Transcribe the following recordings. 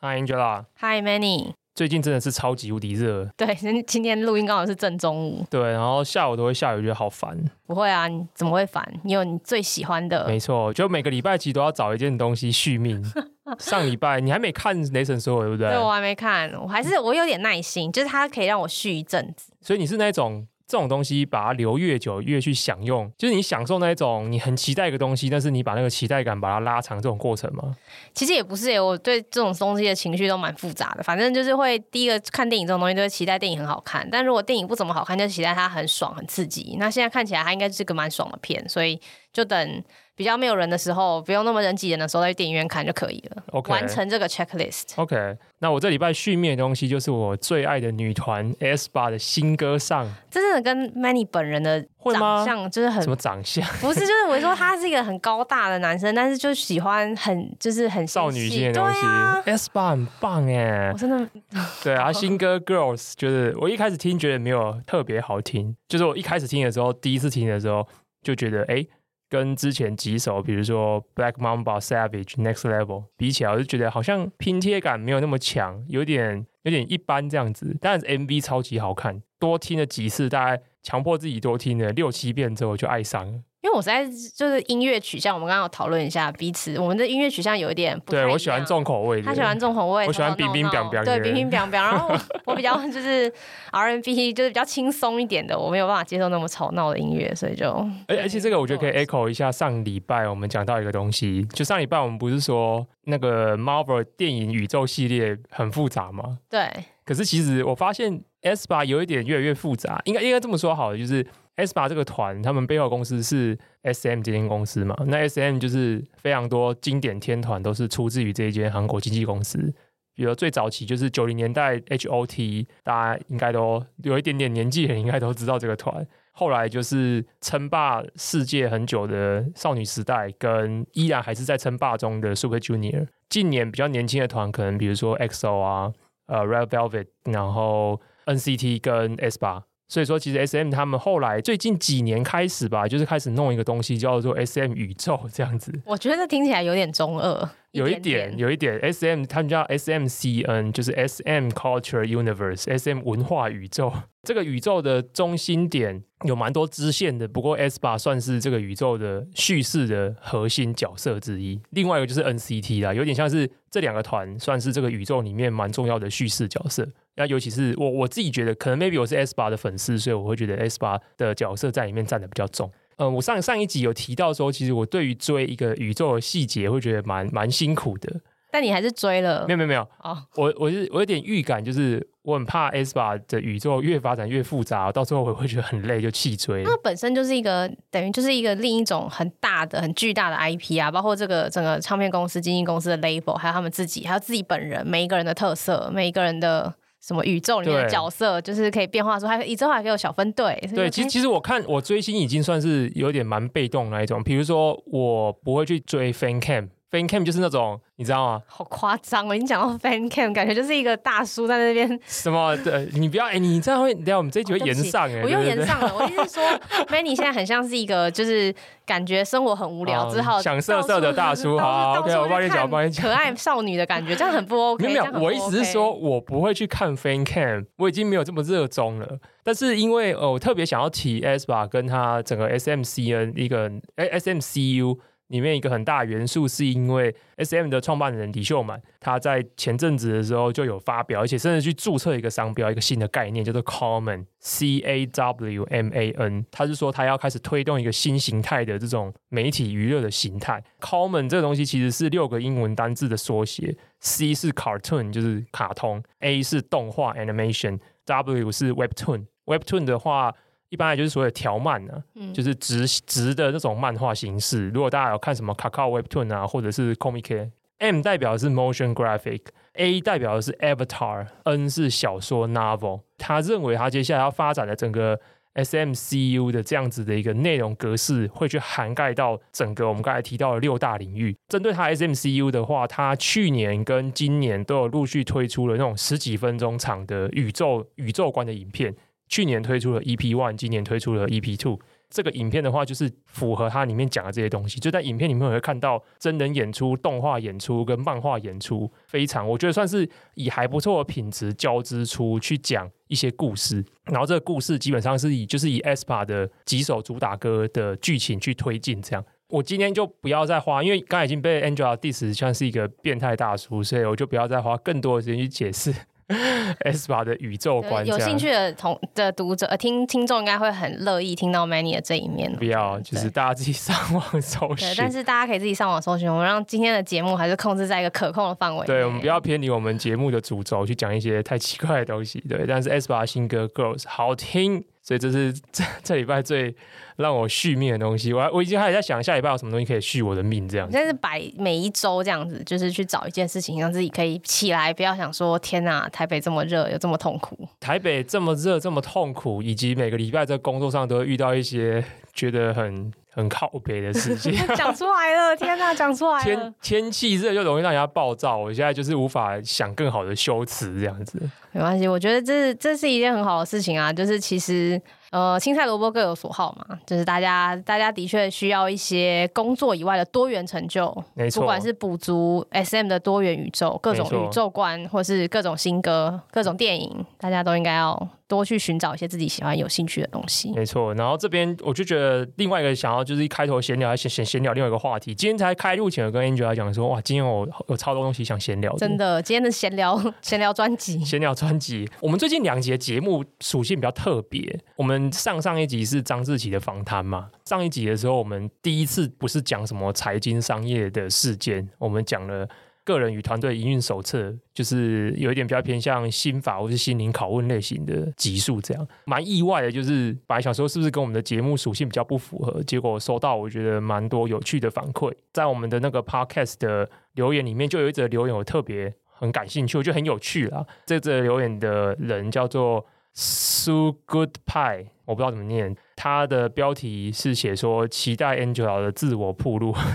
Hi Angela，Hi Manny。最近真的是超级无敌热。对，今天录音刚好是正中午。对，然后下午都会下雨，觉得好烦。不会啊，你怎么会烦？你有你最喜欢的。没错，就每个礼拜其实都要找一件东西续命。上礼拜你还没看雷神索尔对不对？对，我还没看，我还是我有点耐心，就是它可以让我续一阵子。所以你是那种。这种东西把它留越久越去享用，就是你享受那一种你很期待一个东西，但是你把那个期待感把它拉长这种过程吗？其实也不是耶，我对这种东西的情绪都蛮复杂的。反正就是会第一个看电影这种东西，就会期待电影很好看，但如果电影不怎么好看，就期待它很爽很刺激。那现在看起来它应该是个蛮爽的片，所以就等。比较没有人的时候，不用那么人挤人的时候，在电影院看就可以了。OK，完成这个 checklist。OK，那我这礼拜续命的东西就是我最爱的女团 aespa 的新歌上。这真的跟 Manny 本人的长相就是很什么长相？不是，就是我说他是一个很高大的男生，但是就喜欢很就是很少女心的东西。啊、aespa 很棒哎，我真的 对啊，新歌 Girls 就是我一开始听觉得没有特别好听，就是我一开始听的时候，第一次听的时候就觉得哎。诶跟之前几首，比如说 Black Mamba、Savage、Next Level 比起来，我就觉得好像拼贴感没有那么强，有点有点一般这样子。但是 MV 超级好看，多听了几次，大概强迫自己多听了六七遍之后，就爱上了。因为我实在就是音乐取向，我们刚刚有讨论一下彼此，我们的音乐取向有一点不一。对，我喜欢重口味，他喜欢重口味，我喜欢冰冰冰冰，对，冰冰冰冰。然后我比较就是 R N B，就是比较轻松一点的，我没有办法接受那么吵闹的音乐，所以就。而而且这个我觉得可以 echo 一下上礼拜我们讲到一个东西，就上礼拜我们不是说那个 Marvel 电影宇宙系列很复杂吗？对。可是其实我发现 aespa 有一点越来越复杂，应该应该这么说好了，就是 S 八这个团，他们背后公司是 SM 这间公司嘛。那 SM 就是非常多经典天团都是出自于这一间韩国经纪公司，比如最早期就是九零年代 HOT，大家应该都有一点点年纪的人应该都知道这个团。后来就是称霸世界很久的少女时代，跟依然还是在称霸中的 Super Junior。近年比较年轻的团，可能比如说 X O 啊。呃、Red Velvet，然后 NCT 跟 S 八所以说其实 SM 他们后来最近几年开始吧，就是开始弄一个东西叫做 SM 宇宙这样子。我觉得听起来有点中二。有一点，有一点，SM 他们叫 SMCN，就是 SM Culture Universe，SM 文化宇宙。这个宇宙的中心点有蛮多支线的，不过 aespa 算是这个宇宙的叙事的核心角色之一。另外一个就是 NCT 啦，有点像是这两个团算是这个宇宙里面蛮重要的叙事角色。那尤其是我我自己觉得，可能 maybe 我是 aespa 的粉丝，所以我会觉得 aespa 的角色在里面占的比较重。嗯，我上上一集有提到说，其实我对于追一个宇宙的细节会觉得蛮蛮辛苦的。但你还是追了？没有没有没有。哦，我我是我有点预感，就是我很怕 aespa 的宇宙越发展越复杂，到最后我会觉得很累，就弃追。那本身就是一个等于就是一个另一种很大的、很巨大的 IP 啊，包括这个整个唱片公司、经纪公司的 label，还有他们自己，还有自己本人每一个人的特色，每一个人的。什么宇宙里面的角色，就是可以变化出，还宇宙还可以有小分队。对，其实其实我看我追星已经算是有点蛮被动那一种，比如说我不会去追 fan cam。Fan cam 就是那种，你知道吗？好夸张哦！你讲到 fan cam，感觉就是一个大叔在那边。什么？对，你不要哎、欸，你这样会，等下我们这一集会延上哎、哦。我又延上了。我意思是说，Manny 现在很像是一个，就是感觉生活很无聊，只好想色色的大叔。好，OK，我帮你讲，我帮你讲。可爱少女的感觉，这样很不 OK。没有，没有我意思是说，我不会去看 fan cam，我已经没有这么热衷了。但是因为呃，我特别想要提 aespa 跟他整个 SMCN 一个哎 SMCU。里面一个很大元素，是因为 SM 的创办人李秀满，他在前阵子的时候就有发表，而且甚至去注册一个商标，一个新的概念叫做 Common C A W M A N。他是说他要开始推动一个新形态的这种媒体娱乐的形态。Common 这个东西其实是六个英文单字的缩写，C 是 Cartoon 就是卡通，A 是动画 Animation，W 是 Webtoon。Webtoon 的话。一般来就是所谓的条漫呢、啊嗯，就是直直的那种漫画形式。如果大家有看什么 Kakao Webtoon 啊，或者是 Comic，M 代表的是 Motion Graphic，A 代表的是 Avatar，N 是小说 Novel。他认为他接下来要发展的整个 SMCU 的这样子的一个内容格式，会去涵盖到整个我们刚才提到的六大领域。针对他 SMCU 的话，他去年跟今年都有陆续推出了那种十几分钟长的宇宙宇宙观的影片。去年推出了 EP One，今年推出了 EP Two。这个影片的话，就是符合它里面讲的这些东西。就在影片里面，会看到真人演出、动画演出跟漫画演出，非常我觉得算是以还不错的品质交织出去讲一些故事。然后这个故事基本上是以就是以 aespa 的几首主打歌的剧情去推进这样。我今天就不要再花，因为刚已经被 Angela diss 像是一个变态大叔，所以我就不要再花更多的时间去解释 aespa 的宇宙观。有兴趣的同的读者、呃、听听众应该会很乐意听到 Manny 的这一面。不要，就是大家自己上网搜寻。但是大家可以自己上网搜寻，我们让今天的节目还是控制在一个可控的范围。对，我们不要偏离我们节目的主轴去讲一些太奇怪的东西。对，但是 aespa 新歌 Girls 好听。所以这是这这礼拜最让我续命的东西。我我已经开始在想下礼拜有什么东西可以续我的命，这样子。但是摆每一周这样子，就是去找一件事情，让自己可以起来，不要想说天哪，台北这么热，又这么痛苦。台北这么热，这么痛苦，以及每个礼拜在工作上都会遇到一些觉得很。很靠北的事情，讲出来了！天哪，讲出来了！天天气热就容易让人家暴躁，我现在就是无法想更好的修辞这样子。没关系，我觉得这是这是一件很好的事情啊，就是其实。呃，青菜萝卜各有所好嘛，就是大家大家的确需要一些工作以外的多元成就，没错，不管是补足 SM 的多元宇宙、各种宇宙观，或是各种新歌、各种电影，大家都应该要多去寻找一些自己喜欢、有兴趣的东西。没错，然后这边我就觉得另外一个想要就是一开头闲聊，闲闲闲聊另外一个话题。今天才开录前，我跟 Angela 讲说，哇，今天我有超多东西想闲聊。真的，今天的闲聊闲聊专辑，闲聊专辑。我们最近两集节目属性比较特别，我们。上上一集是张志奇的访谈嘛？上一集的时候，我们第一次不是讲什么财经商业的事件，我们讲了个人与团队营运手册，就是有一点比较偏向心法或是心灵拷问类型的集数，这样蛮意外的。就是本来想说是不是跟我们的节目属性比较不符合，结果收到我觉得蛮多有趣的反馈，在我们的那个 podcast 的留言里面，就有一则留言我特别很感兴趣，我觉得很有趣啦。这则留言的人叫做 Sue Good Pie。我不知道怎么念，他的标题是写说期待 Angela 的自我暴露，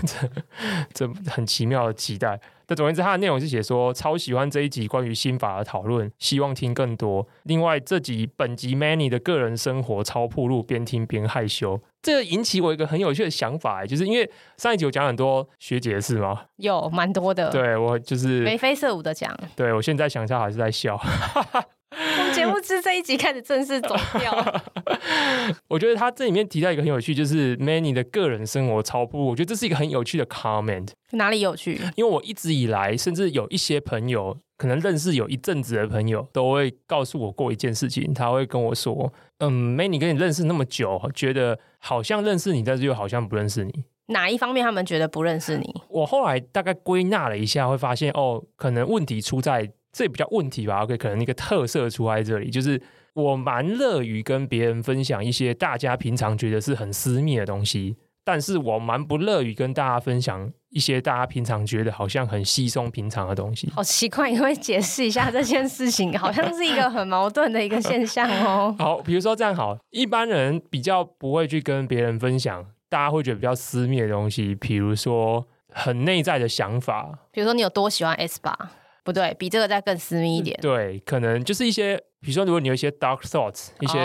这这很奇妙的期待。但总而言之，他的内容是写说超喜欢这一集关于心法的讨论，希望听更多。另外，这集本集 Manny 的个人生活超暴露，边听边害羞。这个引起我一个很有趣的想法，就是因为上一集我讲很多学姐的事吗？有蛮多的。对，我就是眉飞色舞的讲。对，我现在想一下还是在笑。从节目之这一集开始正式走掉。我觉得他这里面提到一个很有趣，就是 Manny 的个人生活超不，我觉得这是一个很有趣的 comment。哪里有趣？因为我一直以来，甚至有一些朋友，可能认识有一阵子的朋友，都会告诉我过一件事情。他会跟我说：“嗯，Manny 跟你认识那么久，觉得好像认识你，但是又好像不认识你。哪一方面他们觉得不认识你？”我后来大概归纳了一下，会发现哦，可能问题出在。这也比较问题吧，OK，可能一个特色出在这里，就是我蛮乐于跟别人分享一些大家平常觉得是很私密的东西，但是我蛮不乐于跟大家分享一些大家平常觉得好像很稀松平常的东西。好奇怪，你会解释一下这件事情，好像是一个很矛盾的一个现象哦。好，比如说这样好，一般人比较不会去跟别人分享，大家会觉得比较私密的东西，比如说很内在的想法，比如说你有多喜欢 aespa。不对，比这个再更私密一点。对，可能就是一些，比如说，如果你有一些 dark thoughts，一些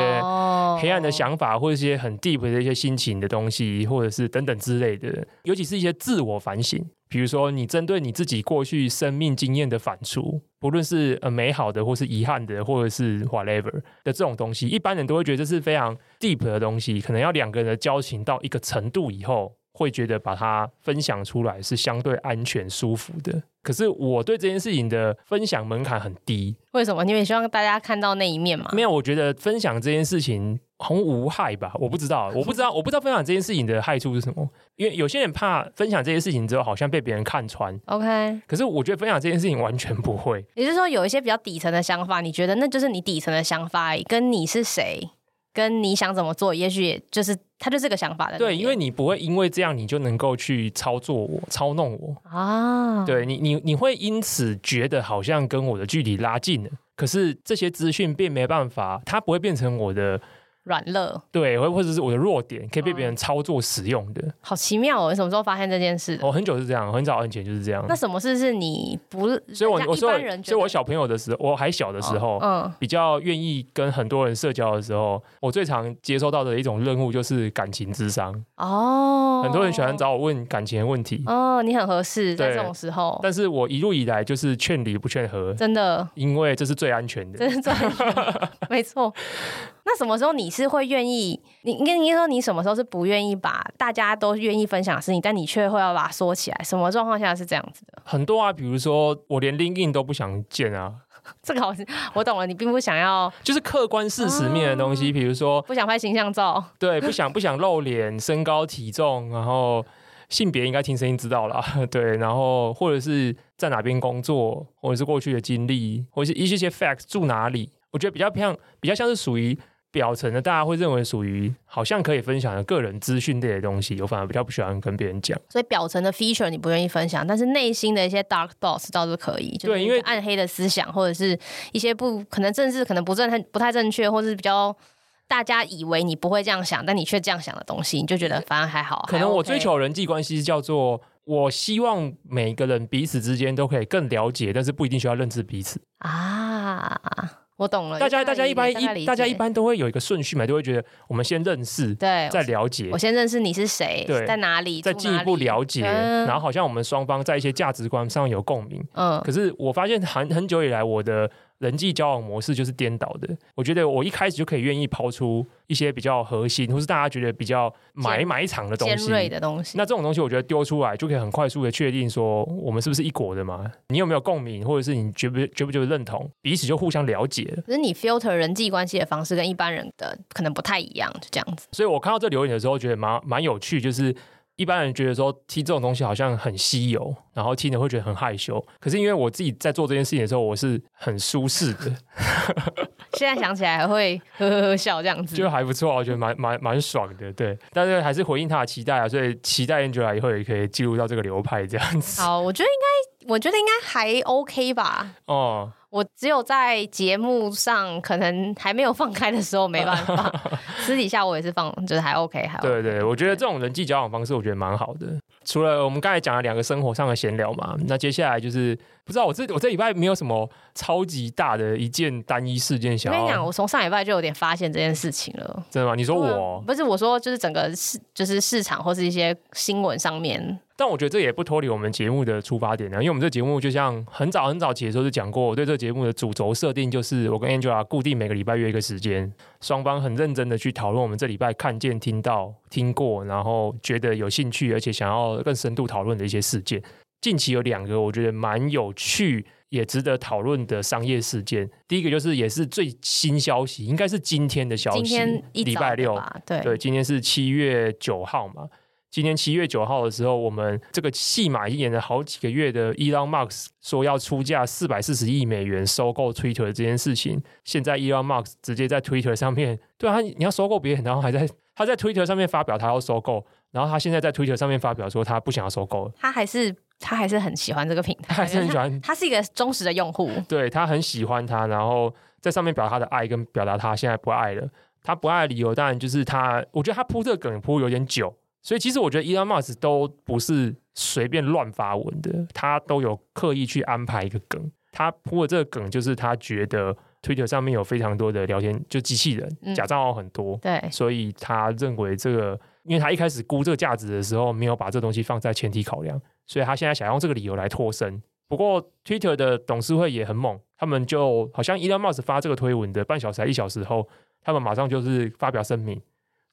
黑暗的想法，或者一些很 deep 的一些心情的东西，或者是等等之类的，尤其是一些自我反省，比如说你针对你自己过去生命经验的反刍，不论是呃美好的，或是遗憾的，或者是 whatever 的这种东西，一般人都会觉得这是非常 deep 的东西，可能要两个人的交情到一个程度以后。会觉得把它分享出来是相对安全舒服的，可是我对这件事情的分享门槛很低。为什么？因为希望大家看到那一面吗？没有，我觉得分享这件事情很无害吧？我不知道，我不知道，我不知道分享这件事情的害处是什么。因为有些人怕分享这件事情之后，好像被别人看穿。OK，可是我觉得分享这件事情完全不会。也就是说，有一些比较底层的想法，你觉得那就是你底层的想法，跟你是谁？跟你想怎么做，也许也就是他就这个想法的。对，因为你不会因为这样你就能够去操作我、操弄我啊。对你，你你会因此觉得好像跟我的距离拉近了，可是这些资讯并没办法，它不会变成我的软肋，对，或或者是我的弱点，可以被别人操作使用的。好奇妙哦！你什么时候发现这件事？我很久是这样，很早以前就是这样。那什么事是你不？所以我我说，所以我小朋友的时候，我还小的时候，嗯，比较愿意跟很多人社交的时候，我最常接收到的一种任务就是感情智商。哦，很多人喜欢找我问感情的问题。哦，你很合适在这种时候。但是我一路以来就是劝离不劝和，真的，因为这是最安全的，这是最安全的，没错。那什么时候你是会愿意？你应该应该说你什么时候是不愿意把大家都愿意分享的事情，但你却会要把它说起来？什么状况下是这样子的？很多啊，比如说我连 LinkedIn 都不想见啊。这个好，我懂了，你并不想要，就是客观事实面的东西，比如说不想拍形象照，对，不想不想露脸、身高体重，然后性别应该听声音知道了，对，然后或者是在哪边工作，或者是过去的经历，或者是一些些 facts 住哪里，我觉得比较像，比较像是属于。表层的大家会认为属于好像可以分享的个人资讯类的东西，我反而比较不喜欢跟别人讲。所以表层的 feature 你不愿意分享，但是内心的一些 dark thoughts 倒是可以。对，因为暗黑的思想或者是一些不可能政治可能不正不太正确，或者是比较大家以为你不会这样想，但你却这样想的东西，你就觉得反而还好。可能我追求人际关系叫做我希望每个人彼此之间都可以更了解，但是不一定需要认知彼此啊。我懂了，大家大家一般一大家一般都会有一个顺序嘛，就会觉得我们先认识，对，再了解。我先认识你是谁，对，在哪里，再进一步了解，然后好像我们双方在一些价值观上有共鸣。嗯，可是我发现很很久以来我的。人际交往模式就是颠倒的。我觉得我一开始就可以愿意抛出一些比较核心，或是大家觉得比较埋埋藏的东西，尖锐的东西。那这种东西，我觉得丢出来就可以很快速的确定说我们是不是一国的嘛？你有没有共鸣，或者是你觉不觉不觉得认同？彼此就互相了解了。可是你 filter 人际关系的方式跟一般人的可能不太一样，就这样子。所以我看到这留言的时候，觉得蛮蛮有趣，就是。一般人觉得说听这种东西好像很稀有，然后听了会觉得很害羞。可是因为我自己在做这件事情的时候，我是很舒适的。现在想起来还会呵呵呵笑这样子，就还不错，我觉得蛮蛮蛮爽的。对，但是还是回应他的期待啊，所以期待 Angela 以后也可以进入到这个流派这样子。好，我觉得应该，我觉得应该还 OK 吧。哦。我只有在节目上可能还没有放开的时候没办法，私底下我也是放，就是还 OK，还 OK。对对，我觉得这种人际交往方式，我觉得蛮好的。除了我们刚才讲了两个生活上的闲聊嘛，那接下来就是不知道我这我这礼拜没有什么超级大的一件单一事件想。我跟你讲，我从上礼拜就有点发现这件事情了。真的吗？你说我不是我说，就是整个市就是市场或是一些新闻上面。但我觉得这也不脱离我们节目的出发点呢，因为我们这节目就像很早很早起的时候就讲过，我对这个节目的主轴设定就是我跟 Angela 固定每个礼拜约一个时间，双方很认真的去讨论我们这礼拜看见、听到、听过，然后觉得有兴趣而且想要更深度讨论的一些事件。近期有两个我觉得蛮有趣也值得讨论的商业事件，第一个就是也是最新消息，应该是今天的消息，今天礼拜六，对对，今天是七月九号嘛。今年七月九号的时候，我们这个戏码已经演了好几个月的 Elon Musk 说要出价四百四十亿美元收购 Twitter 这件事情，现在 Elon Musk 直接在 Twitter 上面，对啊，你要收购别人，然后还在他在 Twitter 上面发表他要收购，然后他现在在 Twitter 上面发表说他不想要收购，他还是他还是很喜欢这个平台，他还是很喜欢，他是一个忠实的用户，对，他很喜欢他，然后在上面表达他的爱跟表达他现在不爱了，他不爱的理由当然就是他，我觉得他铺这个梗铺有点久。所以其实我觉得 Elon Musk 都不是随便乱发文的，他都有刻意去安排一个梗。他铺的这个梗就是他觉得 Twitter 上面有非常多的聊天就机器人，嗯、假账号很多，对，所以他认为这个，因为他一开始估这个价值的时候没有把这东西放在前提考量，所以他现在想用这个理由来脱身。不过 Twitter 的董事会也很猛，他们就好像 Elon Musk 发这个推文的半小时还一小时后，他们马上就是发表声明。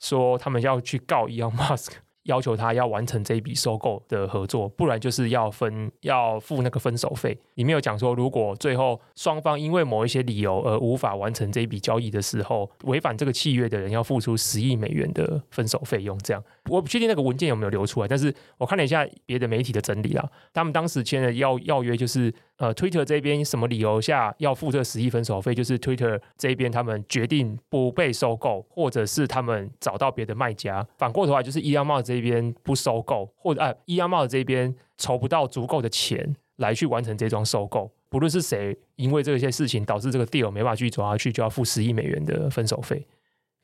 说他们要去告 Elon Musk，要求他要完成这一笔收购的合作，不然就是要分要付那个分手费。里面有讲说，如果最后双方因为某一些理由而无法完成这一笔交易的时候，违反这个契约的人要付出十亿美元的分手费用。这样我不确定那个文件有没有流出来，但是我看了一下别的媒体的整理啊，他们当时签的要要约就是。呃，Twitter 这边什么理由下要付这十亿分手费？就是 Twitter 这边他们决定不被收购，或者是他们找到别的卖家。反过头来就是 e l 帽这边不收购，或者啊 Elon Musk 这边筹不到足够的钱来去完成这桩收购。不论是谁，因为这些事情导致这个 deal 没法继续走下去，就要付十亿美元的分手费。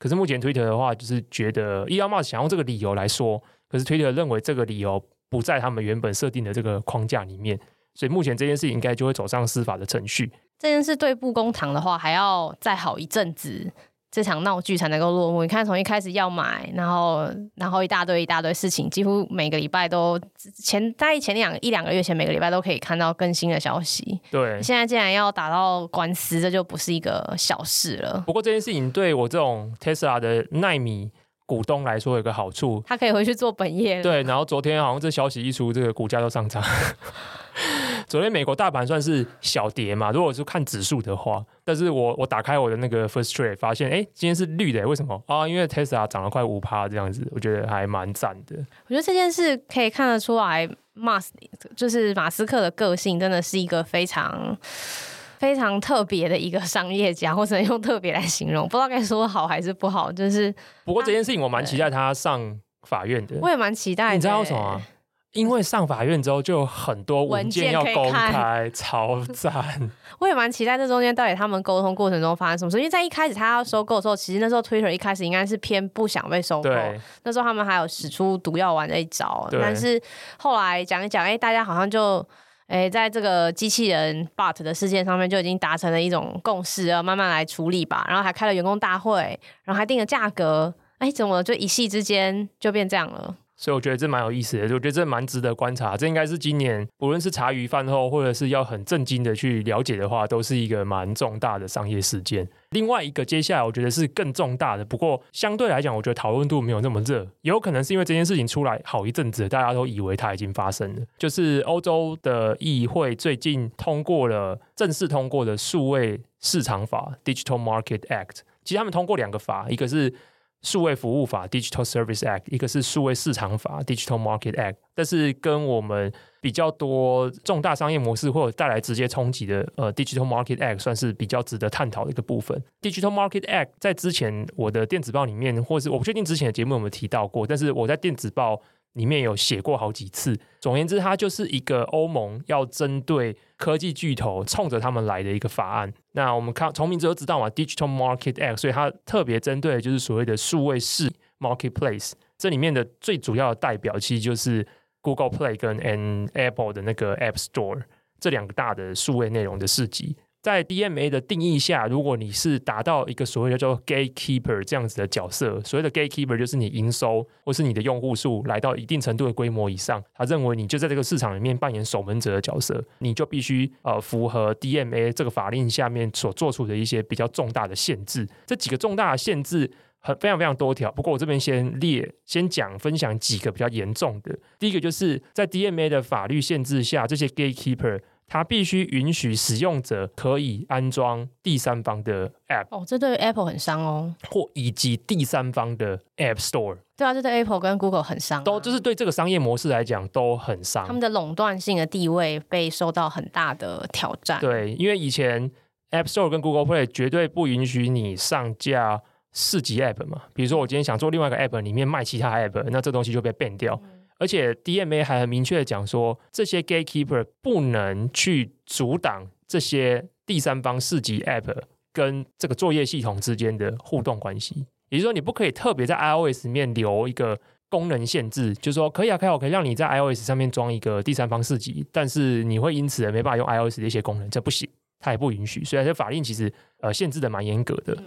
可是目前 Twitter 的话，就是觉得 Elon Musk 想用这个理由来说，可是 Twitter 认为这个理由不在他们原本设定的这个框架里面，所以目前这件事应该就会走上司法的程序。这件事对布公堂的话，还要再好一阵子。这场闹剧才能够落幕。你看，从一开始要买，然后然后一大堆一大堆事情，几乎每个礼拜都前在前两一两个月前，每个礼拜都可以看到更新的消息。对，现在竟然要打到官司，这就不是一个小事了。不过这件事情对我这种 Tesla 的奈米股东来说有个好处，他可以回去做本业。对，然后昨天好像这消息一出，这个股价都上涨。昨天美国大盘算是小跌嘛，如果是看指数的话，但是我我打开我的那个 First Trade 发现，哎，今天是绿的，为什么啊？因为 Tesla 涨了快五趴这样子，我觉得还蛮赞的。我觉得这件事可以看得出来，马斯就是马斯克的个性真的是一个非常非常特别的一个商业家，或者用特别来形容，不知道该说好还是不好。就是不过这件事情我蛮期待他上法院的，我也蛮期待的。你知道什么？因为上法院之后，就有很多文件要公开，超赞！我也蛮期待这中间到底他们沟通过程中发生什么事。因为在一开始他要收购的时候，其实那时候 Twitter 一开始应该是偏不想被收购，那时候他们还有使出毒药丸的一招。但是后来讲一讲，哎，大家好像就哎在这个机器人 Bot 的事件上面就已经达成了一种共识，要慢慢来处理吧。然后还开了员工大会，然后还定了价格，哎，怎么就一夕之间就变这样了？所以我觉得这蛮有意思的，我觉得这蛮值得观察。这应该是今年，不论是茶余饭后，或者是要很震惊的去了解的话，都是一个蛮重大的商业事件。另外一个，接下来我觉得是更重大的，不过相对来讲，我觉得讨论度没有那么热，有可能是因为这件事情出来好一阵子，大家都以为它已经发生了。就是欧洲的议会最近通过了正式通过的数位市场法 （Digital Market Act）。其实他们通过两个法，一个是数位服务法 （Digital Service Act），一个是数位市场法 （Digital Market Act），但是跟我们比较多重大商业模式或者带来直接冲击的呃 Digital Market Act 算是比较值得探讨的一个部分。Digital Market Act 在之前我的电子报里面，或是我不确定之前的节目有没有提到过，但是我在电子报。里面有写过好几次。总而言之，它就是一个欧盟要针对科技巨头冲着他们来的一个法案。那我们看从名字都知道嘛，Digital Market Act，所以它特别针对的就是所谓的数位市 Marketplace。这里面的最主要的代表其实就是 Google Play 跟 and Apple 的那个 App Store 这两个大的数位内容的市集。在 DMA 的定义下，如果你是达到一个所谓的叫做 gatekeeper 这样子的角色，所谓的 gatekeeper 就是你营收或是你的用户数来到一定程度的规模以上，他认为你就在这个市场里面扮演守门者的角色，你就必须呃符合 DMA 这个法令下面所做出的一些比较重大的限制。这几个重大的限制很非常非常多条，不过我这边先列先讲分享几个比较严重的。第一个就是在 DMA 的法律限制下，这些 gatekeeper。它必须允许使用者可以安装第三方的 App 哦，这对 Apple 很伤哦，或以及第三方的 App Store。对啊，这对 Apple 跟 Google 很伤啊，都就是对这个商业模式来讲都很伤。他们的垄断性的地位被受到很大的挑战。对，因为以前 App Store 跟 Google Play 绝对不允许你上架市级 App 嘛，比如说我今天想做另外一个 App 里面卖其他 App，那这东西就被 ban 掉。嗯而且 DMA 还很明确的讲说，这些 gatekeeper 不能去阻挡这些第三方四级 App 跟这个作业系统之间的互动关系。也就是说，你不可以特别在 iOS 里面留一个功能限制，就是说可以啊，可以，我可以让你在 iOS 上面装一个第三方四级，但是你会因此而没办法用 iOS 的一些功能，这不行，它也不允许。所以这法令其实呃限制的蛮严格的。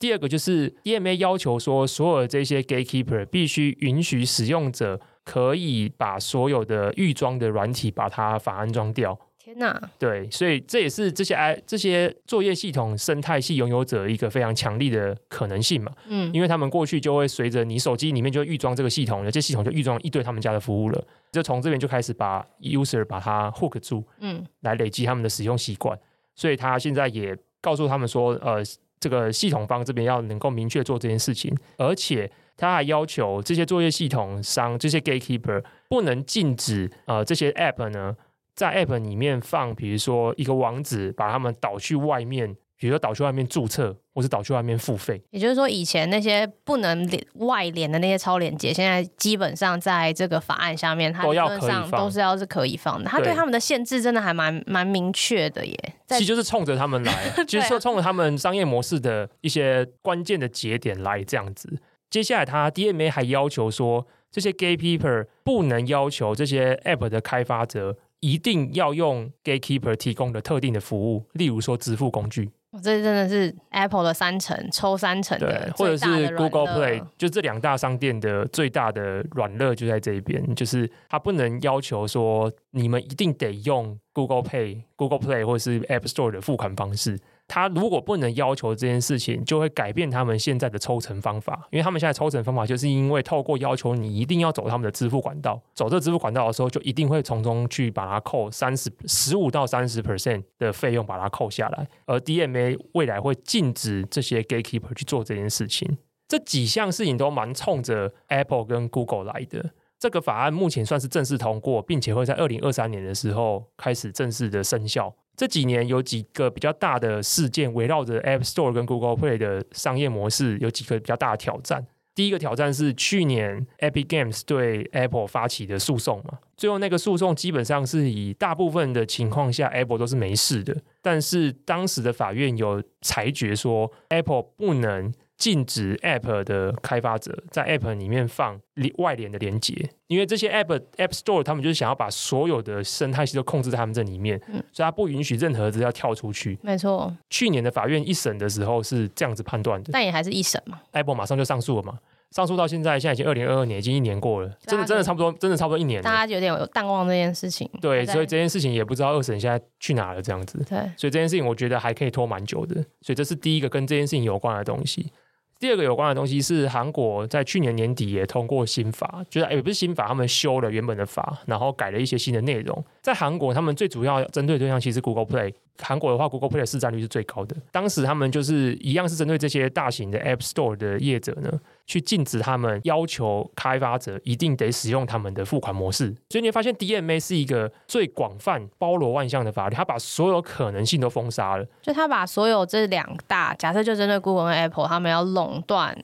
第二个就是 DMA 要求说，所有这些 gatekeeper 必须允许使用者。可以把所有的预装的软体把它反安装掉。天哪！对，所以这也是这些 i 这些作业系统生态系拥有者一个非常强力的可能性嘛。嗯，因为他们过去就会随着你手机里面就预装这个系统，这系统就预装一堆他们家的服务了，就从这边就开始把 user 把它 hook 住，嗯，来累积他们的使用习惯。所以他现在也告诉他们说，呃，这个系统方这边要能够明确做这件事情，而且。他还要求这些作业系统商、这些 gatekeeper 不能禁止呃这些 app 呢，在 app 里面放，比如说一个网址，把他们导去外面，比如说导去外面注册，或是导去外面付费。也就是说，以前那些不能连外联的那些超连接，现在基本上在这个法案下面，它基本上都是要是可以放的。他对他们的限制真的还蛮蛮明确的耶。其实就是冲着他们来，就是说冲着他们商业模式的一些关键的节点来这样子。接下来，他 DMA 还要求说，这些 gatekeeper 不能要求这些 app 的开发者一定要用 gatekeeper 提供的特定的服务，例如说支付工具。这真的是 Apple 的三层抽三层的，对，或者是 Google Play，就这两大商店的最大的软肋就在这一边，就是它不能要求说你们一定得用 Google Pay、Google Play 或者是 App Store 的付款方式。他如果不能要求这件事情，就会改变他们现在的抽成方法，因为他们现在抽成方法就是因为透过要求你一定要走他们的支付管道，走这支付管道的时候，就一定会从中去把它扣三十十五到三十 percent 的费用把它扣下来，而 DMA 未来会禁止这些 gatekeeper 去做这件事情。这几项事情都蛮冲着 Apple 跟 Google 来的。这个法案目前算是正式通过，并且会在二零二三年的时候开始正式的生效。这几年有几个比较大的事件，围绕着 App Store 跟 Google Play 的商业模式，有几个比较大的挑战。第一个挑战是去年 Epic Games 对 Apple 发起的诉讼嘛，最后那个诉讼基本上是以大部分的情况下 Apple 都是没事的，但是当时的法院有裁决说 Apple 不能。禁止 App 的开发者在 App 里面放外联的连接，因为这些 App App Store 他们就是想要把所有的生态系都控制在他们这里面，嗯、所以他不允许任何资料跳出去。没错，去年的法院一审的时候是这样子判断的，但也还是一审嘛。Apple 马上就上诉了嘛，上诉到现在，现在已经二零二二年，已经一年过了，真的真的差不多，真的差不多一年了。大家有点有淡忘这件事情，对，所以这件事情也不知道二审现在去哪了，这样子。对，所以这件事情我觉得还可以拖蛮久的，所以这是第一个跟这件事情有关的东西。第二个有关的东西是，韩国在去年年底也通过新法，就是也不是新法，他们修了原本的法，然后改了一些新的内容。在韩国，他们最主要针对对象其实 Google Play。韩国的话，Google Play 的市占率是最高的。当时他们就是一样是针对这些大型的 App Store 的业者呢，去禁止他们要求开发者一定得使用他们的付款模式。所以你会发现 DMA 是一个最广泛、包罗万象的法律，它把所有可能性都封杀了。就他把所有这两大，假设就针对 Google 和 Apple，他们要垄断。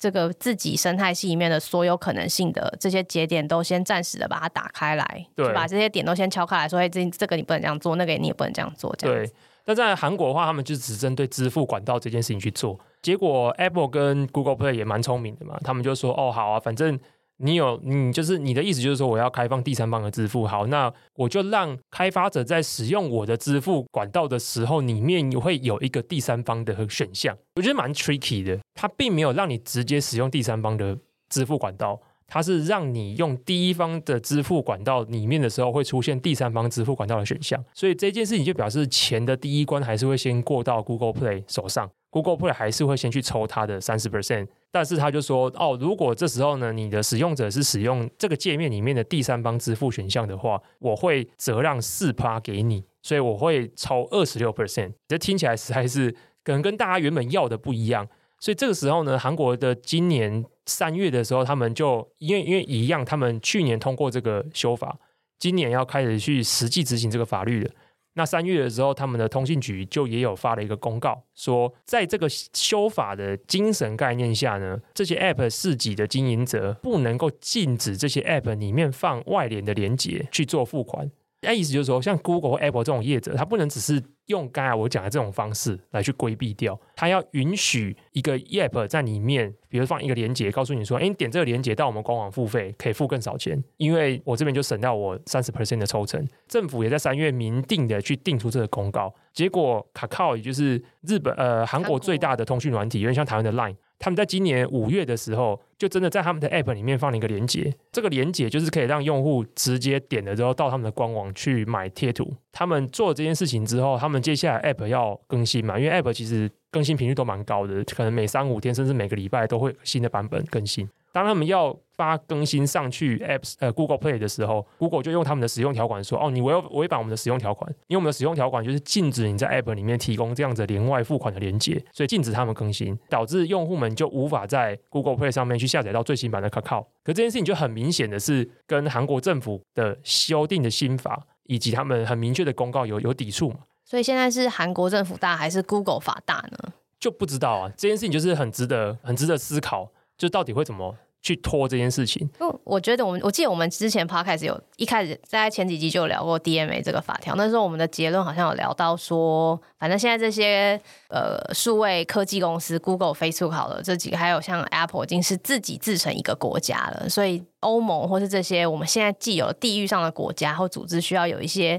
这个自己生态系里面的所有可能性的这些节点，都先暂时的把它打开来，对，就把这些点都先敲开来说，哎，这这个你不能这样做，那个你也不能这样做，这样。对，那在韩国的话，他们就只针对支付管道这件事情去做，结果 Apple 跟 Google Play 也蛮聪明的嘛，他们就说，哦，好啊，反正。你有，你就是你的意思，就是说我要开放第三方的支付。好，那我就让开发者在使用我的支付管道的时候，里面会有一个第三方的选项。我觉得蛮 tricky 的，它并没有让你直接使用第三方的支付管道，它是让你用第一方的支付管道里面的时候会出现第三方支付管道的选项。所以这件事情就表示钱的第一关还是会先过到 Google Play 手上。Google Play 还是会先去抽它的三十 percent，但是他就说哦，如果这时候呢，你的使用者是使用这个界面里面的第三方支付选项的话，我会折让四趴给你，所以我会抽二十六 percent。这听起来实在是可能跟大家原本要的不一样，所以这个时候呢，韩国的今年三月的时候，他们就因为因为一样，他们去年通过这个修法，今年要开始去实际执行这个法律了。那三月的时候，他们的通信局就也有发了一个公告，说在这个修法的精神概念下呢，这些 App 四级的经营者不能够禁止这些 App 里面放外联的连接去做付款。那意思就是说，像 Google 或 Apple 这种业者，他不能只是用刚才我讲的这种方式来去规避掉，他要允许一个 App 在里面，比如放一个连接，告诉你说，哎，你点这个连接到我们官网付费，可以付更少钱，因为我这边就省掉我三十 percent 的抽成。政府也在三月明定的去定出这个公告，结果 Kakao 也就是日本呃韩国最大的通讯软体，有点像台湾的 Line。他们在今年五月的时候，就真的在他们的 App 里面放了一个连接，这个连接就是可以让用户直接点了之后到他们的官网去买贴图。他们做这件事情之后，他们接下来 App 要更新嘛，因为 App 其实更新频率都蛮高的，可能每三五天甚至每个礼拜都会新的版本更新。当他们要发更新上去 Apps 呃 Google Play 的时候，Google 就用他们的使用条款说：“哦，你违违反我们的使用条款，因为我们的使用条款就是禁止你在 App 里面提供这样子连外付款的连接，所以禁止他们更新，导致用户们就无法在 Google Play 上面去下载到最新版的 Kakao。可这件事情就很明显的是跟韩国政府的修订的新法以及他们很明确的公告有有抵触嘛？所以现在是韩国政府大还是 Google 法大呢？就不知道啊。这件事情就是很值得很值得思考，就到底会怎么。”去拖这件事情。嗯，我觉得我们我记得我们之前 podcast 有一开始在前几集就有聊过 DMA 这个法条，那时候我们的结论好像有聊到说，反正现在这些呃数位科技公司，Google、Facebook 好了，这几个还有像 Apple 已经是自己自成一个国家了，所以欧盟或是这些我们现在既有地域上的国家或组织，需要有一些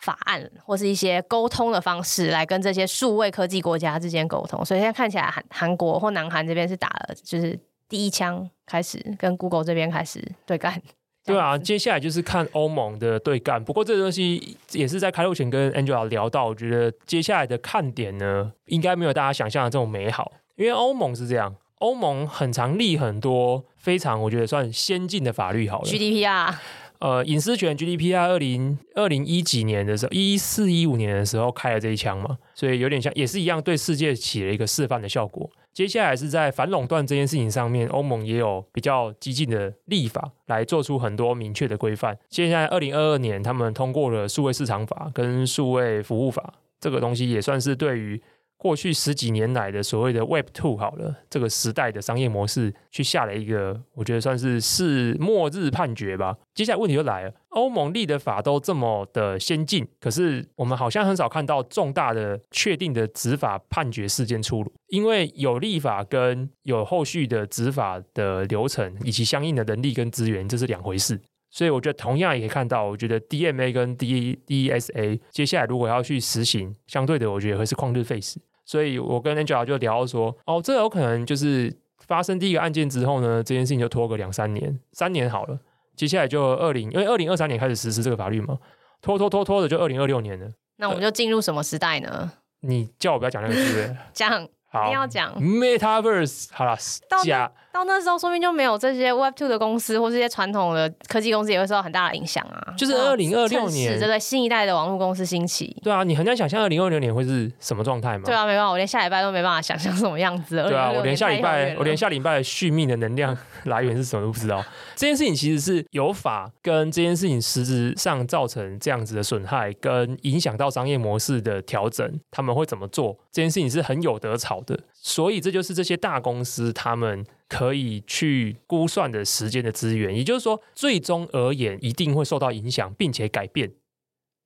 法案或是一些沟通的方式来跟这些数位科技国家之间沟通，所以现在看起来韩韩国或南韩这边是打了就是。第一枪开始跟 Google 这边开始对干，对啊，接下来就是看欧盟的对干。不过这个东西也是在开录前跟 Angela 聊到，我觉得接下来的看点呢，应该没有大家想象的这种美好。因为欧盟是这样，欧盟很常立很多非常我觉得算先进的法律，好了，GDPR。呃，隐私权 GDPR 二零二零一几年的时候，一四一五年的时候开了这一枪嘛，所以有点像，也是一样对世界起了一个示范的效果。接下来是在反垄断这件事情上面，欧盟也有比较激进的立法来做出很多明确的规范。现在二零二二年，他们通过了数位市场法跟数位服务法，这个东西也算是对于。过去十几年来的所谓的 Web Two 好了，这个时代的商业模式去下了一个，我觉得算是是末日判决吧。接下来问题就来了，欧盟立的法都这么的先进，可是我们好像很少看到重大的确定的执法判决事件出炉，因为有立法跟有后续的执法的流程以及相应的人力跟资源，这是两回事。所以我觉得同样也可以看到，我觉得 DMA 跟 D DSA 接下来如果要去实行，相对的我觉得会是旷日费时。所以我跟 Angela 就聊说，哦，这有可能就是发生第一个案件之后呢，这件事情就拖个两三年，三年好了，接下来就二零，因为二零二三年开始实施这个法律嘛，拖拖拖拖的就二零二六年了。那我们就进入什么时代呢？你叫我不要讲那个字，讲。好一定要讲 Metaverse，好了，假到那时候，说明就没有这些 Web Two 的公司或这些传统的科技公司也会受到很大的影响啊。就是二零二六年，对对，新一代的网络公司兴起。对啊，你很难想象二零二六年会是什么状态吗？对啊，没办法，我连下礼拜都没办法想象什么样子。对啊，我连下礼拜，我连下礼拜续命的能量 来源是什么都不知道。这件事情其实是有法跟这件事情实质上造成这样子的损害，跟影响到商业模式的调整，他们会怎么做？这件事情是很有得吵的。所以这就是这些大公司他们可以去估算的时间的资源，也就是说，最终而言一定会受到影响，并且改变。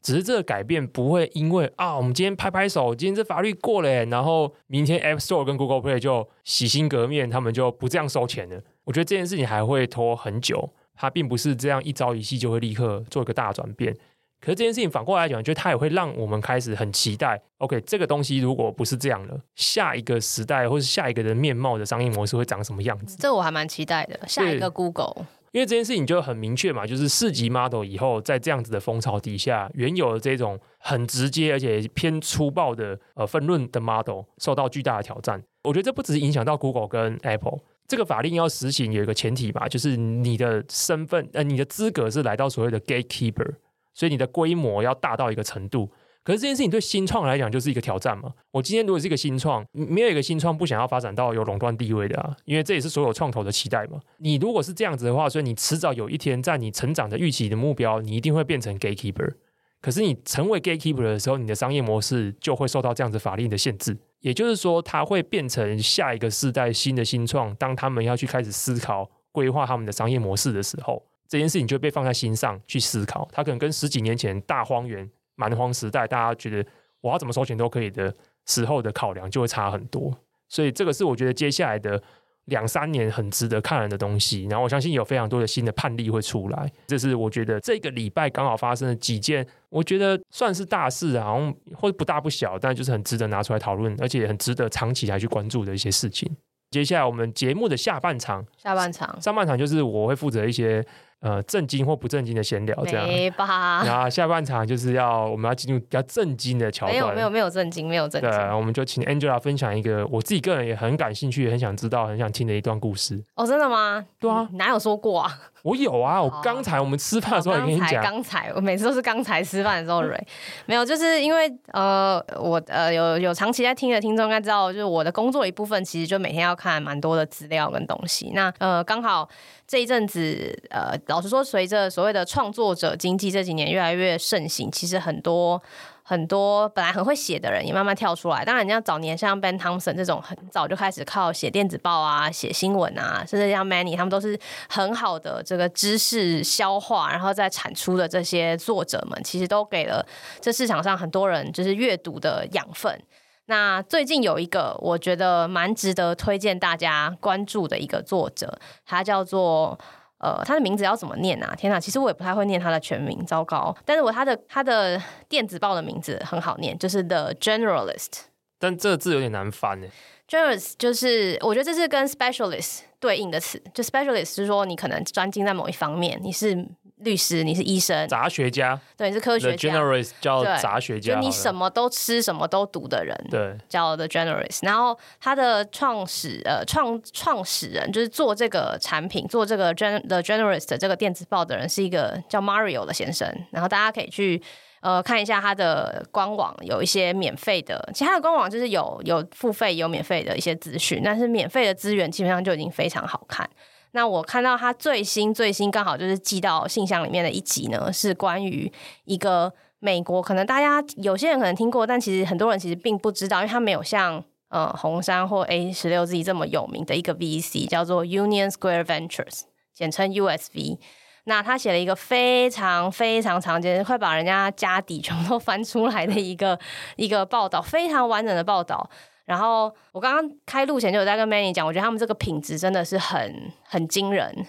只是这个改变不会因为啊，我们今天拍拍手，今天这法律过了，然后明天 App Store 跟 Google Play 就洗心革面，他们就不这样收钱了。我觉得这件事情还会拖很久，它并不是这样一朝一夕就会立刻做一个大转变。可是这件事情反过来讲，就它也会让我们开始很期待。OK，这个东西如果不是这样了，下一个时代或是下一个的面貌的商业模式会长什么样子？这我还蛮期待的。下一个 Google，因为这件事情就很明确嘛，就是四级 model 以后，在这样子的风潮底下，原有的这种很直接而且偏粗暴的呃分论的 model 受到巨大的挑战。我觉得这不只是影响到 Google 跟 Apple，这个法令要实行有一个前提吧，就是你的身份呃你的资格是来到所谓的 gatekeeper。所以你的规模要大到一个程度，可是这件事情对新创来讲就是一个挑战嘛。我今天如果是一个新创，没有一个新创不想要发展到有垄断地位的啊，因为这也是所有创投的期待嘛。你如果是这样子的话，所以你迟早有一天在你成长的预期的目标，你一定会变成 gatekeeper。可是你成为 gatekeeper 的时候，你的商业模式就会受到这样子法令的限制，也就是说，它会变成下一个世代新的新创，当他们要去开始思考规划他们的商业模式的时候。这件事情就会被放在心上去思考，它可能跟十几年前大荒原蛮荒时代，大家觉得我要怎么收钱都可以的时候的考量就会差很多。所以这个是我觉得接下来的两三年很值得看的东西。然后我相信有非常多的新的判例会出来，这是我觉得这个礼拜刚好发生的几件，我觉得算是大事啊，好像或者不大不小，但就是很值得拿出来讨论，而且很值得长期来去关注的一些事情。接下来我们节目的下半场，下半场，上半场就是我会负责一些。呃，正经或不正经的闲聊这样，没吧？然后下半场就是要我们要进入比较正经的桥段，没有没有没有正经，没有正经。对，我们就请 Angela 分享一个我自己个人也很感兴趣、很想知道、很想听的一段故事。哦，真的吗？对啊，哪有说过啊？我有啊，我刚才我们吃饭的时候也跟你讲，刚才我每次都是刚才吃饭的时候蕊，没有，就是因为呃，我呃有有长期在听的听众应该知道，就是我的工作一部分其实就每天要看蛮多的资料跟东西。那呃，刚好这一阵子呃老实说，随着所谓的创作者经济这几年越来越盛行，其实很多。很多本来很会写的人也慢慢跳出来。当然，你像早年像 Ben Thompson 这种很早就开始靠写电子报啊、写新闻啊，甚至像 Manny 他们都是很好的这个知识消化，然后再产出的这些作者们，其实都给了这市场上很多人就是阅读的养分。那最近有一个我觉得蛮值得推荐大家关注的一个作者，他叫做。呃，他的名字要怎么念啊？天哪，其实我也不太会念他的全名，糟糕。但是我他的他的电子报的名字很好念，就是 The Generalist。但这个字有点难翻呢。Generalist 就是我觉得这是跟 Specialist 对应的词，就 Specialist 是说你可能专精在某一方面，你是。律师，你是医生，杂学家，对，你是科学家。Generalist 叫杂学家，就你什么都吃，什么都读的人，对，叫 The generalist。然后他的创始呃创创始人就是做这个产品，做这个 Gen The generalist 这个电子报的人是一个叫 Mario 的先生。然后大家可以去呃看一下他的官网，有一些免费的，其他的官网就是有有付费有免费的一些资讯，但是免费的资源基本上就已经非常好看。那我看到他最新最新刚好就是寄到信箱里面的一集呢，是关于一个美国，可能大家有些人可能听过，但其实很多人其实并不知道，因为他没有像呃红杉或 A 十六 Z 这么有名的一个 VC，叫做 Union Square Ventures，简称 USV。那他写了一个非常非常常见，快把人家家底全都翻出来的一个一个报道，非常完整的报道。然后我刚刚开录前就有在跟 Manny 讲，我觉得他们这个品质真的是很很惊人。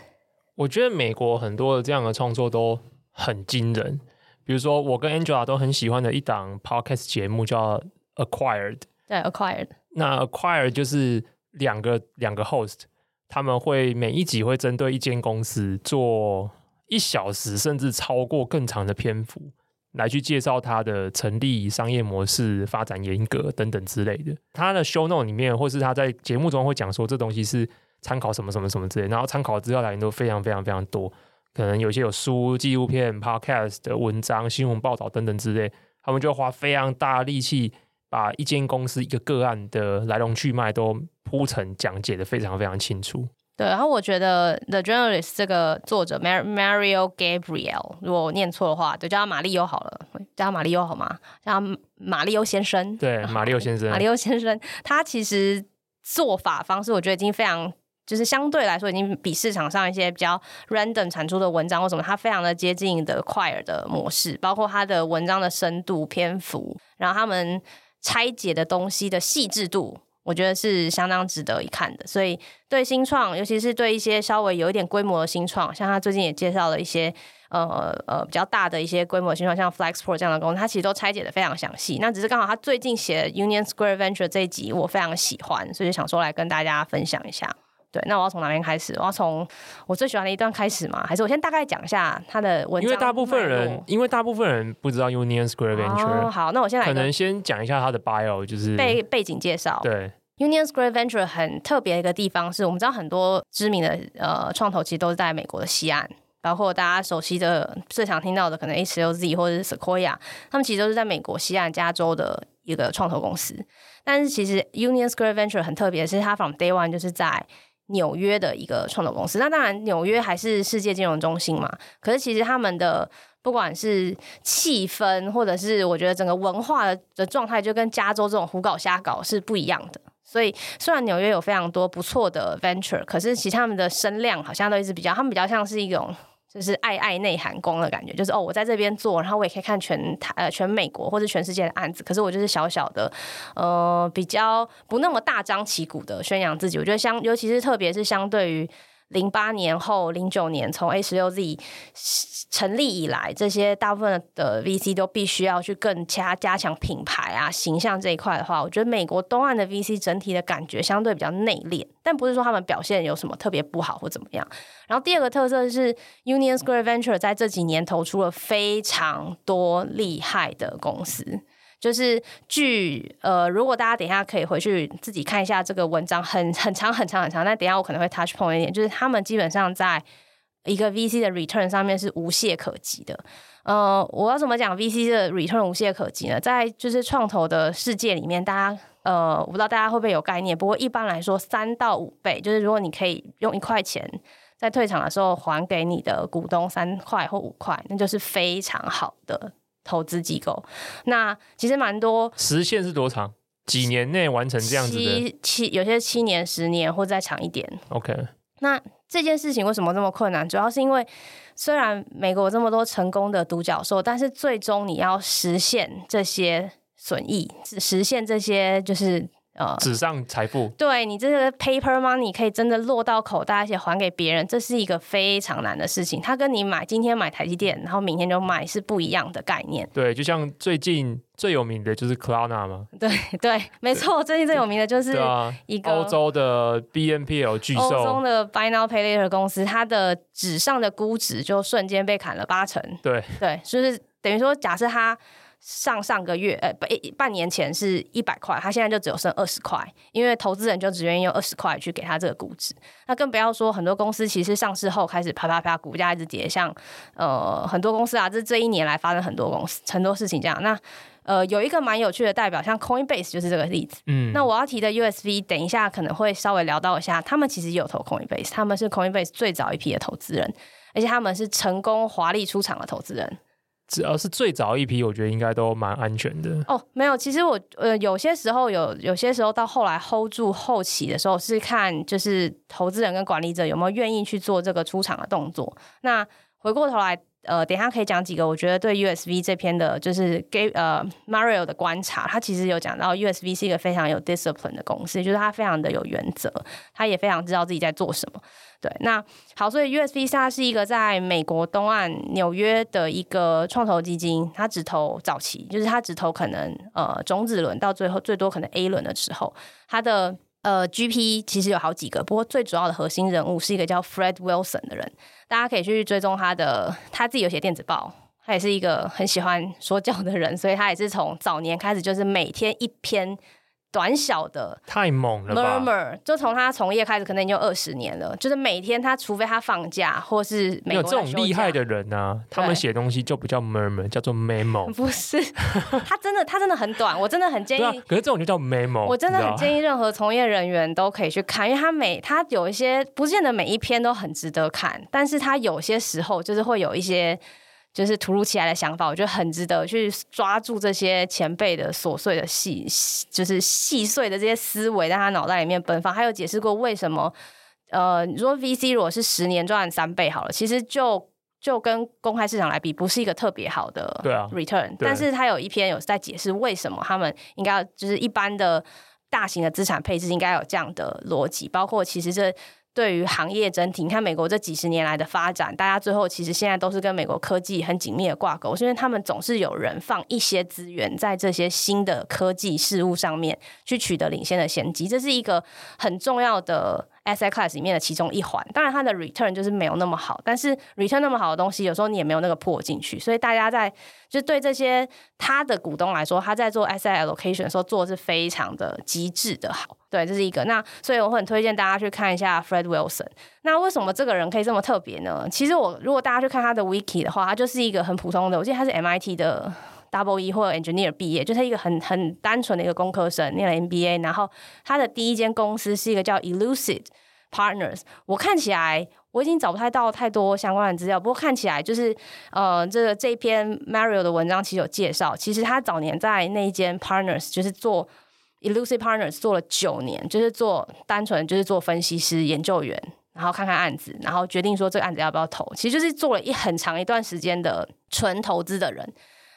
我觉得美国很多的这样的创作都很惊人，比如说我跟 Angela 都很喜欢的一档 Podcast 节目叫 Acquired。对，Acquired。那 Acquired 就是两个两个 host，他们会每一集会针对一间公司做一小时甚至超过更长的篇幅。来去介绍他的成立、商业模式、发展严格等等之类的。他的 show note 里面，或是他在节目中会讲说，这东西是参考什么什么什么之类。然后参考资料来源都非常非常非常多，可能有些有书、纪录片、podcast 的文章、新闻报道等等之类。他们就花非常大力气，把一间公司一个个案的来龙去脉都铺陈讲解的非常非常清楚。对，然后我觉得 The Journalist 这个作者 Mario Gabriel，如果我念错的话，就叫他马里欧好了，叫他马里欧好吗？叫他马里欧先生。对，马里欧先生，马里欧先生，他其实做法方式，我觉得已经非常，就是相对来说，已经比市场上一些比较 random 产出的文章或什么，他非常的接近的 Quire 的模式，包括他的文章的深度、篇幅，然后他们拆解的东西的细致度。我觉得是相当值得一看的，所以对新创，尤其是对一些稍微有一点规模的新创，像他最近也介绍了一些呃呃比较大的一些规模的新创，像 Flexport 这样的公司，他其实都拆解的非常详细。那只是刚好他最近写 Union Square Venture 这一集，我非常喜欢，所以就想说来跟大家分享一下。对，那我要从哪边开始？我要从我最喜欢的一段开始吗？还是我先大概讲一下他的文章？因为大部分人，因为大部分人不知道 Union Square Venture。哦，好，那我先来，可能先讲一下他的 bio，就是背背景介绍。对，Union Square Venture 很特别的一个地方是，我们知道很多知名的呃创投其实都是在美国的西岸，包括大家熟悉的最常听到的可能 A16Z 或者是 Sequoia，他们其实都是在美国西岸加州的一个创投公司。但是其实 Union Square Venture 很特别，是它 from day one 就是在纽约的一个创投公司，那当然纽约还是世界金融中心嘛。可是其实他们的不管是气氛，或者是我觉得整个文化的状态，就跟加州这种胡搞瞎搞是不一样的。所以虽然纽约有非常多不错的 venture，可是其实他们的声量好像都一直比较，他们比较像是一种。就是爱爱内涵光的感觉，就是哦，我在这边做，然后我也可以看全台呃全美国或者全世界的案子，可是我就是小小的，呃，比较不那么大张旗鼓的宣扬自己。我觉得相，尤其是特别是相对于。零八年后，零九年从 A 十六 Z 成立以来，这些大部分的 VC 都必须要去更加加强品牌啊、形象这一块的话，我觉得美国东岸的 VC 整体的感觉相对比较内敛，但不是说他们表现有什么特别不好或怎么样。然后第二个特色是 Union Square Venture 在这几年投出了非常多厉害的公司。就是据呃，如果大家等一下可以回去自己看一下这个文章，很很长很长很长。那等一下我可能会 touch point 一点，就是他们基本上在一个 VC 的 return 上面是无懈可击的。呃，我要怎么讲 VC 的 return 无懈可击呢？在就是创投的世界里面，大家呃，我不知道大家会不会有概念。不过一般来说，三到五倍，就是如果你可以用一块钱在退场的时候还给你的股东三块或五块，那就是非常好的投资机构。那其实蛮多，时限是多长？几年内完成这样子的？七七有些七年、十年或再长一点。OK，那这件事情为什么这么困难？主要是因为虽然美国有这么多成功的独角兽，但是最终你要实现这些损益，实现这些就是。呃，纸上财富，对你这个 paper money 可以真的落到口袋，而且还给别人，这是一个非常难的事情。它跟你买今天买台积电，然后明天就卖是不一样的概念。对，就像最近最有名的就是 Clarna 嘛。对对，没错，最近最有名的就是一个欧洲的 BNPL 巨兽，欧洲的 Buy Now Pay Later 公司，它的纸上的估值就瞬间被砍了八成。对对，就是等于说，假设它。上上个月，呃，半半年前是一百块，他现在就只有剩二十块，因为投资人就只愿意用二十块去给他这个估值。那更不要说很多公司其实上市后开始啪啪啪，股价一直跌，像呃很多公司啊，这这一年来发生很多公司很多事情这样。那呃有一个蛮有趣的代表，像 Coinbase 就是这个例子。嗯，那我要提的 USV 等一下可能会稍微聊到一下，他们其实也有投 Coinbase，他们是 Coinbase 最早一批的投资人，而且他们是成功华丽出场的投资人。只要是最早一批，我觉得应该都蛮安全的。哦，没有，其实我呃有些时候有，有些时候到后来 hold 住后期的时候，是看就是投资人跟管理者有没有愿意去做这个出场的动作。那回过头来，呃，等下可以讲几个，我觉得对 USV 这篇的，就是给呃 Mario 的观察，他其实有讲到 USV 是一个非常有 discipline 的公司，就是他非常的有原则，他也非常知道自己在做什么。对，那好，所以 USV 它是一个在美国东岸纽约的一个创投基金，它只投早期，就是它只投可能呃种子轮到最后最多可能 A 轮的时候，它的呃 GP 其实有好几个，不过最主要的核心人物是一个叫 Fred Wilson 的人，大家可以去追踪他的，他自己有写电子报，他也是一个很喜欢说教的人，所以他也是从早年开始就是每天一篇。短小的太猛了吧！Murmur 就从他从业开始，可能已经有二十年了。就是每天他，除非他放假，或是没有这种厉害的人啊，他们写东西就不叫 Murmur，叫做 Memo。不是，他真的他真的很短，我真的很建议。可是这种就叫 Memo，我真的很建议任何从业人员都可以去看，因为他每他有一些不见得每一篇都很值得看，但是他有些时候就是会有一些。就是突如其来的想法，我觉得很值得去抓住这些前辈的琐碎的细，就是细碎的这些思维，在他脑袋里面奔放。还有解释过为什么，呃，你说 VC 如果是十年赚三倍好了，其实就就跟公开市场来比，不是一个特别好的 return。对啊，return。但是他有一篇有在解释为什么他们应该要，就是一般的大型的资产配置应该有这样的逻辑，包括其实这。对于行业整体，你看美国这几十年来的发展，大家最后其实现在都是跟美国科技很紧密的挂钩，是因为他们总是有人放一些资源在这些新的科技事物上面，去取得领先的先机，这是一个很重要的。Asset class 里面的其中一环，当然它的 return 就是没有那么好，但是 return 那么好的东西，有时候你也没有那个破进去，所以大家在就对这些他的股东来说，他在做 S I allocation 的时候做的是非常的极致的好，对，这是一个。那所以我很推荐大家去看一下 Fred Wilson。那为什么这个人可以这么特别呢？其实我如果大家去看他的 wiki 的话，他就是一个很普通的，我记得他是 MIT 的。Double E 或者 Engineer 毕业，就是一个很很单纯的一个工科生，念了 MBA，然后他的第一间公司是一个叫 Elucid Partners。我看起来我已经找不太到太多相关的资料，不过看起来就是呃，这个这一篇 Mario 的文章其实有介绍，其实他早年在那一间 Partners 就是做 Elucid Partners 做了九年，就是做单纯就是做分析师研究员，然后看看案子，然后决定说这个案子要不要投，其实就是做了一很长一段时间的纯投资的人。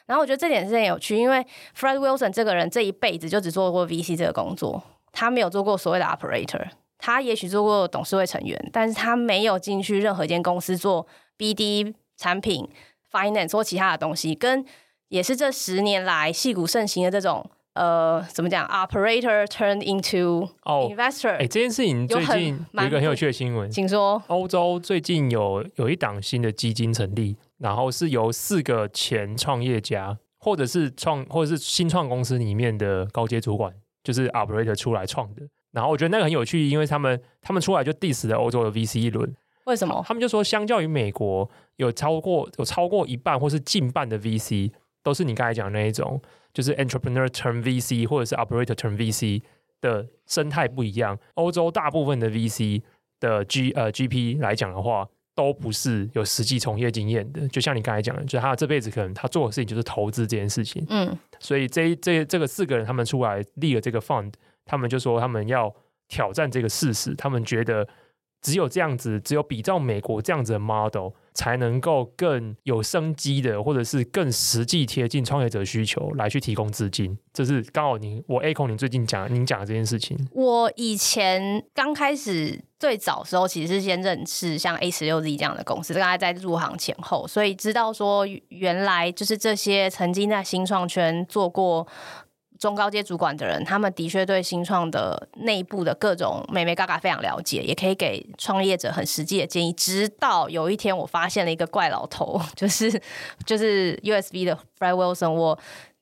然后我觉得这点是很有趣，因为 Fred Wilson 这个人这一辈子就只做过 VC 这个工作，他没有做过所谓的 operator，他也许做过董事会成员，但是他没有进去任何一间公司做 BD 产品、finance 或其他的东西，跟也是这十年来戏骨盛行的这种呃怎么讲 operator turned into investor。哎、哦，这件事情最近有一个很有趣的新闻，请说，欧洲最近有有一档新的基金成立。然后是由四个前创业家，或者是创，或者是新创公司里面的高阶主管，就是 operator 出来创的。然后我觉得那个很有趣，因为他们他们出来就 diss 了欧洲的 VC 一轮。为什么？他们就说，相较于美国，有超过有超过一半或是近半的 VC 都是你刚才讲的那一种，就是 entrepreneur turn VC 或者是 operator turn VC 的生态不一样。欧洲大部分的 VC 的 G 呃 GP 来讲的话，都不是有实际从业经验的。就像你刚才讲的，就是他这辈子可能他做的事情就是投资这件事情。嗯，所以这这这个四个人他们出来立了这个 fund，他们就说他们要挑战这个事实，他们觉得。只有这样子，只有比照美国这样子的 model，才能够更有生机的，或者是更实际贴近创业者需求来去提供资金。这是刚好你我 A 控，你最近讲您讲的这件事情。我以前刚开始最早的时候，其实是先认识像 A 十六 Z 这样的公司，大概在入行前后，所以知道说原来就是这些曾经在新创圈做过。中高阶主管的人，他们的确对新创的内部的各种眉眉嘎嘎非常了解，也可以给创业者很实际的建议。直到有一天，我发现了一个怪老头，就是就是 USB 的 Fred Wilson。我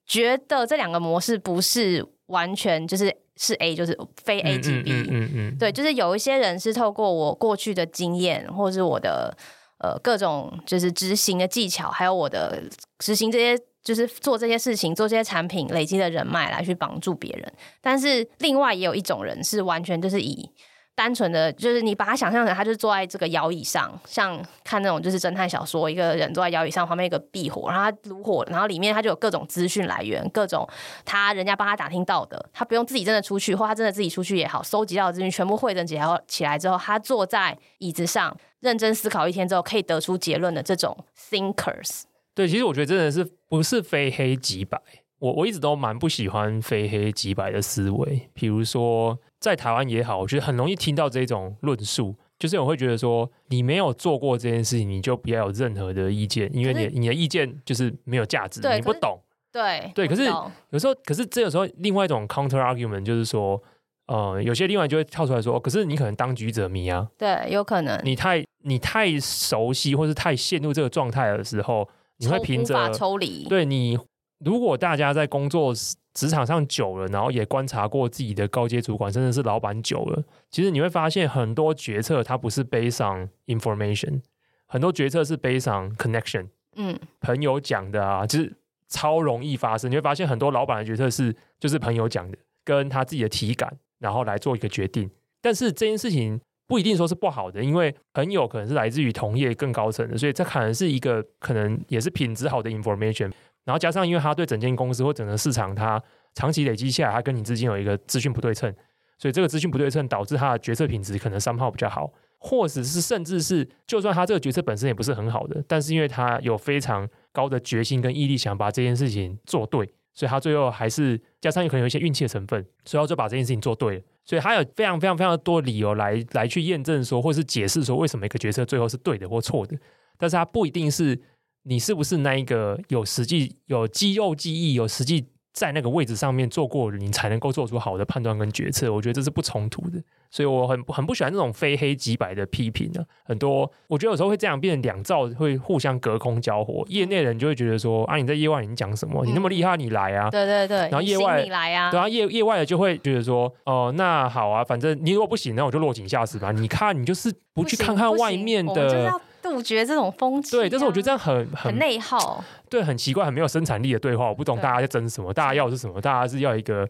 觉得这两个模式不是完全就是是 A 就是非 A 即 B。嗯嗯，嗯，嗯。对，就是有一些人是透过我过去的经验，或是我的呃各种就是执行的技巧，还有我的执行这些。就是做这些事情，做这些产品，累积的人脉来去帮助别人。但是另外也有一种人是完全就是以单纯的，就是你把他想象成他就是坐在这个摇椅上，像看那种就是侦探小说，一个人坐在摇椅上，旁边一个壁火，然后他炉火，然后里面他就有各种资讯来源，各种他人家帮他打听到的，他不用自己真的出去，或他真的自己出去也好，收集到的资讯全部汇整起来起来之后，他坐在椅子上认真思考一天之后，可以得出结论的这种 thinkers。对，其实我觉得真的是不是非黑即白。我我一直都蛮不喜欢非黑即白的思维。比如说在台湾也好，我觉得很容易听到这种论述，就是我会觉得说，你没有做过这件事情，你就不要有任何的意见，因为你你的意见就是没有价值，你不懂。对对，可是有时候，可是这有时候另外一种 counter argument 就是说，呃，有些另外就会跳出来说，可是你可能当局者迷啊，对，有可能你太你太熟悉或是太陷入这个状态的时候。你会凭着抽离，对你，如果大家在工作职场上久了，然后也观察过自己的高阶主管，甚至是老板久了，其实你会发现很多决策它不是 based on information，很多决策是 based on connection。嗯，朋友讲的啊，就是超容易发生。你会发现很多老板的决策是就是朋友讲的，跟他自己的体感，然后来做一个决定。但是这件事情。不一定说是不好的，因为很有可能是来自于同业更高层的，所以这可能是一个可能也是品质好的 information。然后加上，因为他对整间公司或整个市场，他长期累积下来，他跟你之间有一个资讯不对称，所以这个资讯不对称导致他的决策品质可能 somehow 比较好，或者是甚至是就算他这个决策本身也不是很好的，但是因为他有非常高的决心跟毅力，想把这件事情做对，所以他最后还是加上有可能有一些运气的成分，所以他就把这件事情做对了。所以他有非常非常非常多理由来来去验证说，或是解释说为什么一个决策最后是对的或错的，但是他不一定是你是不是那一个有实际有肌肉记忆有实际。在那个位置上面做过，你才能够做出好的判断跟决策。我觉得这是不冲突的，所以我很很不喜欢这种非黑即白的批评呢、啊。很多我觉得有时候会这样变成两造，会互相隔空交火。业内人就会觉得说啊，你在业外你讲什么？你那么厉害，你来啊！对对对。然后业外你来啊，对啊，业业外的就会觉得说哦、呃，那好啊，反正你如果不行，那我就落井下石吧。你看，你就是不去看看外面的。杜绝这种风气、啊，对，但是我觉得这样很很内耗，对，很奇怪，很没有生产力的对话。我不懂大家在争什么，大家要的是什么？大家是要一个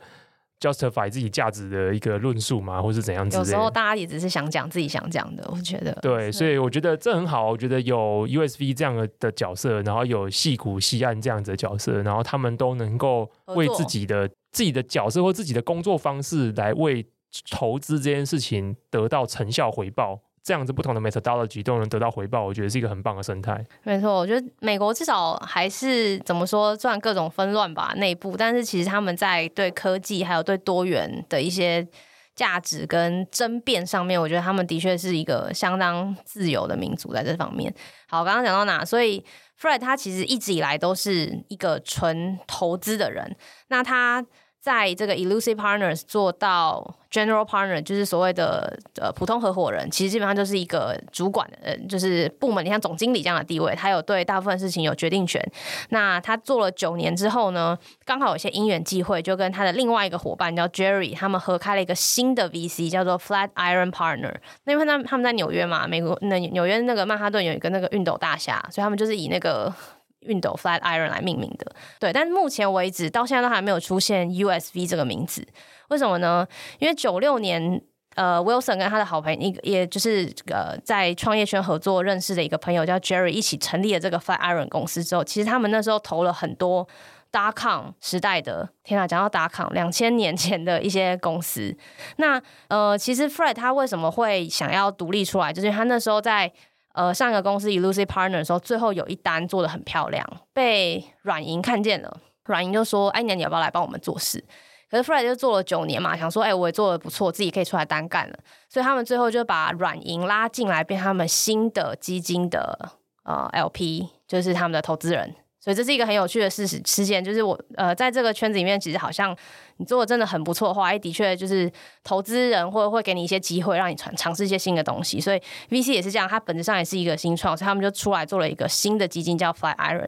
justify 自己价值的一个论述吗？或是怎样子？有时候大家也只是想讲自己想讲的，我觉得。对，所以我觉得这很好。我觉得有 USB 这样的的角色，然后有戏谷西岸这样子的角色，然后他们都能够为自己的自己的角色或自己的工作方式来为投资这件事情得到成效回报。这样子不同的 methodology 都能得到回报，我觉得是一个很棒的生态。没错，我觉得美国至少还是怎么说，虽然各种纷乱吧，内部，但是其实他们在对科技还有对多元的一些价值跟争辩上面，我觉得他们的确是一个相当自由的民族在这方面。好，刚刚讲到哪？所以 Fred 他其实一直以来都是一个纯投资的人，那他。在这个 Elucid Partners 做到 General Partner，就是所谓的呃普通合伙人，其实基本上就是一个主管的人，就是部门，你像总经理这样的地位，他有对大部分事情有决定权。那他做了九年之后呢，刚好有些因缘际会，就跟他的另外一个伙伴叫 Jerry，他们合开了一个新的 VC，叫做 Flatiron Partner。那因为他他们在纽约嘛，美国那纽约那个曼哈顿有一个那个熨斗大厦，所以他们就是以那个。熨斗 Flatiron 来命名的，对，但是目前为止到现在都还没有出现 USV 这个名字，为什么呢？因为九六年呃，Wilson 跟他的好朋友，也就是呃，在创业圈合作认识的一个朋友叫 Jerry，一起成立了这个 Flatiron 公司之后，其实他们那时候投了很多 dot-com 时代的，天啊，讲到 dot-com 两千年前的一些公司。那呃，其实 Fred 他为什么会想要独立出来，就是他那时候在呃上一个公司 Elucid Partner 的时候，最后有一单做的很漂亮，被软银看见了，软银就说：“哎，年你要不要来帮我们做事？”可是 Fred 就做了九年嘛，想说，哎，我也做的不错，自己可以出来单干了。所以他们最后就把软银拉进来，变他们新的基金的呃 LP，就是他们的投资人。所以这是一个很有趣的事实事件，就是我呃在这个圈子里面，其实好像你做的真的很不错的话，哎，的确就是投资人会会给你一些机会，让你尝尝试一些新的东西。所以 VC 也是这样，它本质上也是一个新创，所以他们就出来做了一个新的基金叫 Fly Iron。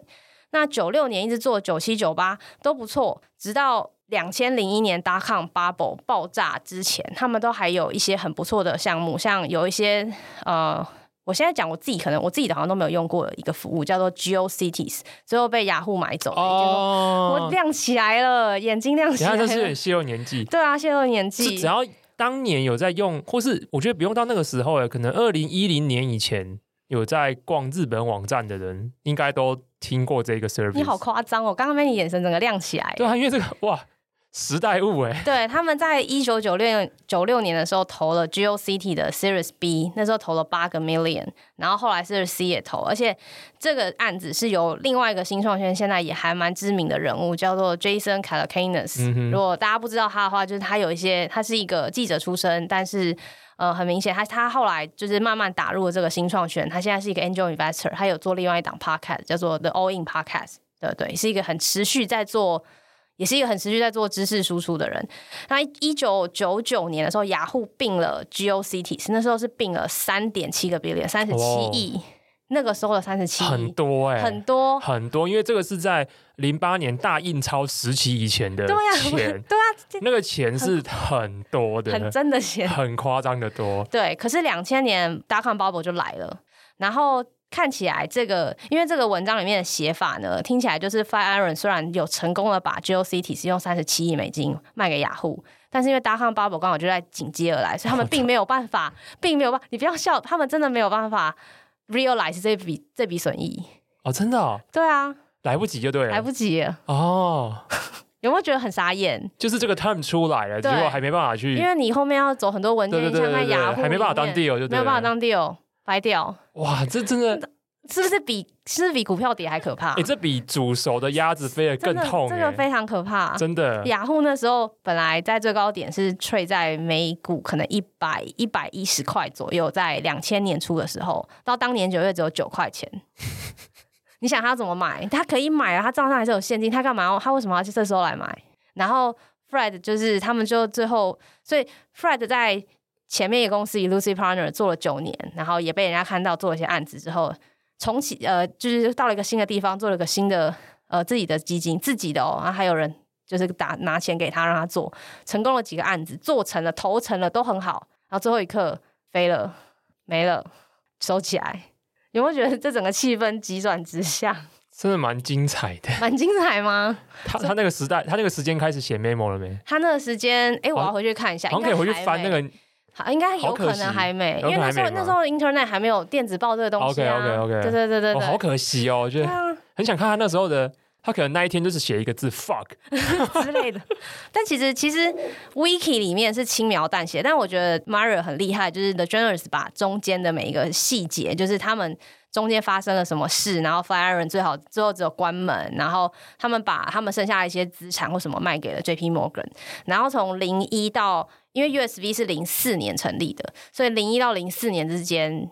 那九六年一直做九七九八都不错，直到。两千零一年 dot-com bubble 爆炸之前，他们都还有一些很不错的项目，像有一些呃，我现在讲我自己可能我自己的好像都没有用过一个服务，叫做 GeoCities，最后被雅虎买走了。哦，我亮起来了，眼睛亮起来了。这是有点泄露年纪。对啊，泄露年纪。只要当年有在用，或是我觉得不用到那个时候，可能二零一零年以前有在逛日本网站的人，应该都听过这个 service。你好夸张哦！刚刚被你眼神整个亮起来。对啊，因为这个哇。时代物哎，对，他们在一九九六九六年的时候投了 GeoCity 的 Series B，那时候投了八个 million，然后后来 Series C 也投，而且这个案子是由另外一个新创圈现在也还蛮知名的人物叫做 Jason Calacanis。嗯、如果大家不知道他的话，就是他有一些，他是一个记者出身，但是呃很明显他他后来就是慢慢打入了这个新创圈，他现在是一个 Angel Investor，他有做另外一档 Podcast 叫做 The All In Podcast，对对，是一个很持续在做。也是一个很持续在做知识输出的人。那一九九九年的时候，雅虎并了 GeoCities，那时候是并了三点七个 billion，三十七亿。那个时候的三十七亿很多哎、欸，很多很多，因为这个是在零八年大印钞时期以前的钱，对啊，对啊，那个钱是很多的，很真的钱，很夸张的多。对，可是两千年 dot-com bubble 就来了，然后。看起来这个，因为这个文章里面的写法呢，听起来就是 Flatiron 虽然有成功的把 GeoCities 用三十七亿美金卖给雅虎，但是因为 dot-com bubble 刚好就在紧接而来，所以他们并没有办法，并没有办法，你不要笑，他们真的没有办法 realize 这笔这笔损益。哦，真的哦，对啊，来不及就对了，来不及哦，有没有觉得很傻眼？就是这个 time 出来了，结果还没办法去，因为你后面要走很多文件，像在雅虎，还没办法当 deal 就对，没有办法当 deal。白掉哇！这真的是不是比是不是比股票跌还可怕？哎、欸，这比煮熟的鸭子飞得更痛，这个非常可怕，真的。雅虎那时候本来在最高点是 trade 在每股可能一百一百一十块左右，在两千年初的时候，到当年九月只有九块钱。你想他怎么买？他可以买啊，他账上还是有现金，他干嘛？他为什么要去这时候来买？然后 Fred 就是他们就最后，所以 Fred 在。前面一个公司 Elucid Partner 做了九年，然后也被人家看到做了一些案子之后，重启呃，就是到了一个新的地方，做了一个新的呃自己的基金，自己的哦，然后还有人就是打拿钱给他让他做，成功了几个案子，做成了投成了都很好，然后最后一刻飞了没了，收起来，有没有觉得这整个气氛急转直下？真的蛮精彩的，蛮精彩吗？他他那个时代，他那个时间开始写 memo 了没？他那个时间，哎，我要回去看一下，好像可以回去翻那个。应该有可能还没，因为那时候那时候 Internet 还没有电子报这个东西啊。OK OK OK，对对对对，哦，好可惜哦，我觉得很想看他那时候的，他可能那一天就是写一个字 fuck 之类的。但其实其实 Wiki 里面是轻描淡写，但我觉得 Mario 很厉害，就是 The Journalist 把中间的每一个细节，就是他们中间发生了什么事，然后 Flatiron 最好最后只有关门，然后他们把他们剩下的一些资产或什么卖给了 JP Morgan，然后从零一到。因为 USV 是零四年成立的，所以零一到零四年之间，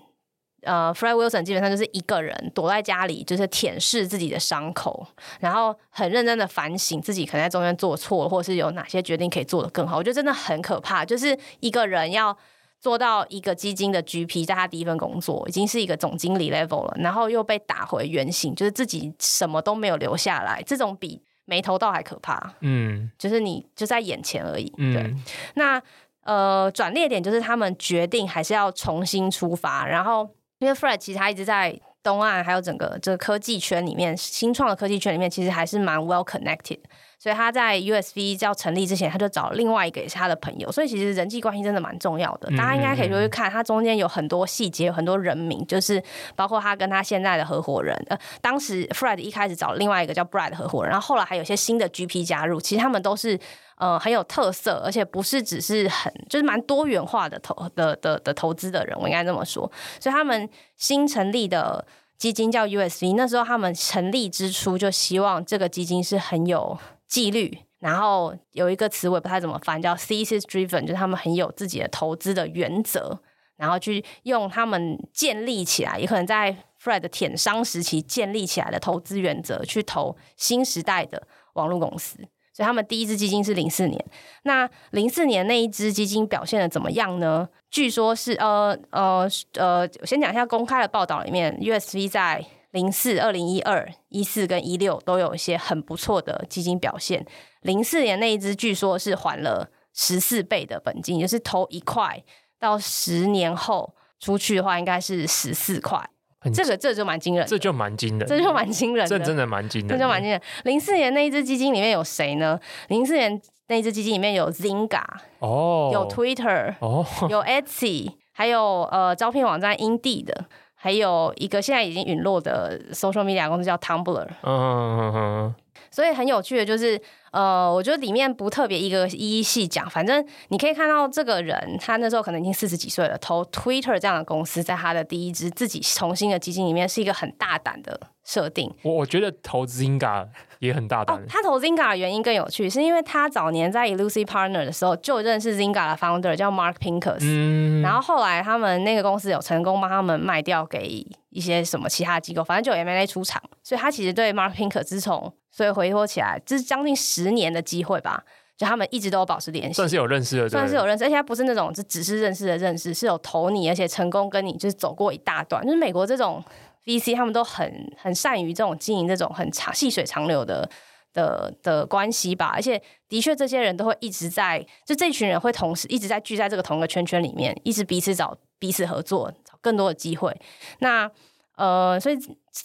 呃，Fred Wilson 基本上就是一个人躲在家里，就是舔舐自己的伤口，然后很认真的反省自己可能在中间做错，或是有哪些决定可以做得更好。我觉得真的很可怕，就是一个人要做到一个基金的 GP，在他第一份工作已经是一个总经理 level 了，然后又被打回原形，就是自己什么都没有留下来，这种比。没头到还可怕，嗯，就是你就在眼前而已，嗯、对。那呃，转捩点就是他们决定还是要重新出发，然后因为 Fred 其实他一直在东岸，还有整个这个科技圈里面，新创的科技圈里面，其实还是蛮 well connected，所以他在 USV 要成立之前，他就找另外一个也是他的朋友，所以其实人际关系真的蛮重要的。大家应该可以去看，他中间有很多细节，有很多人名，就是包括他跟他现在的合伙人。呃，当时 Fred 一开始找另外一个叫 Brad 的合伙人，然后后来还有一些新的 GP 加入，其实他们都是呃很有特色，而且不是只是很就是蛮多元化的投的的的投资的人，我应该这么说。所以他们新成立的基金叫 USV，那时候他们成立之初就希望这个基金是很有。纪律，然后有一个词我也不太怎么翻，叫 thesis driven，就是他们很有自己的投资的原则，然后去用他们建立起来，也可能在 Fred 舔商时期建立起来的投资原则去投新时代的网络公司。所以他们第一支基金是零四年，那零四年那一支基金表现的怎么样呢？据说是呃呃呃，我先讲一下公开的报道里面，USV 在。零四、二零一二、一四跟一六都有一些很不错的基金表现。零四年那一只据说是还了十四倍的本金，就是投一块到十年后出去的话，应该是十四块。这个这就蛮惊人，这就蛮惊人，这就蛮惊人，这真的蛮惊人，这就蛮惊人。零四年那一只基金里面有谁呢？零四年那一只基金里面有 Zinga，哦，有 Twitter 哦，有 Etsy，还有呃招聘网站 Indeed 的。还有一个现在已经陨落的 social media 公司叫 Tumblr，嗯嗯嗯，所以很有趣的就是，呃，我觉得里面不特别一个一一细讲，反正你可以看到这个人，他那时候可能已经四十几岁了，投 Twitter 这样的公司，在他的第一支自己重新的基金里面，是一个很大胆的设定。我我觉得投 Zynga 也很大胆。哦，他投 Zynga 的原因更有趣，是因为他早年在 Elucid Partner 的时候就认识 Zynga 的 founder 叫 Mark Pincus，嗯，然后后来他们那个公司有成功帮他们卖掉给一些什么其他机构，反正就有 M&A 出场，所以他其实对 Mark Pincus 自从所以回拖起来，这是将近十年的机会吧，就他们一直都有保持联系，算是有认识的，算是有认识，而且他不是那种就只是认识的认识，是有投你，而且成功跟你就是走过一大段，就是美国这种 VC 他们都很很善于这种经营这种很长细水长流的。的的关系吧，而且的确，这些人都会一直在，就这群人会同时一直在聚在这个同一个圈圈里面，一直彼此找彼此合作，找更多的机会。那呃，所以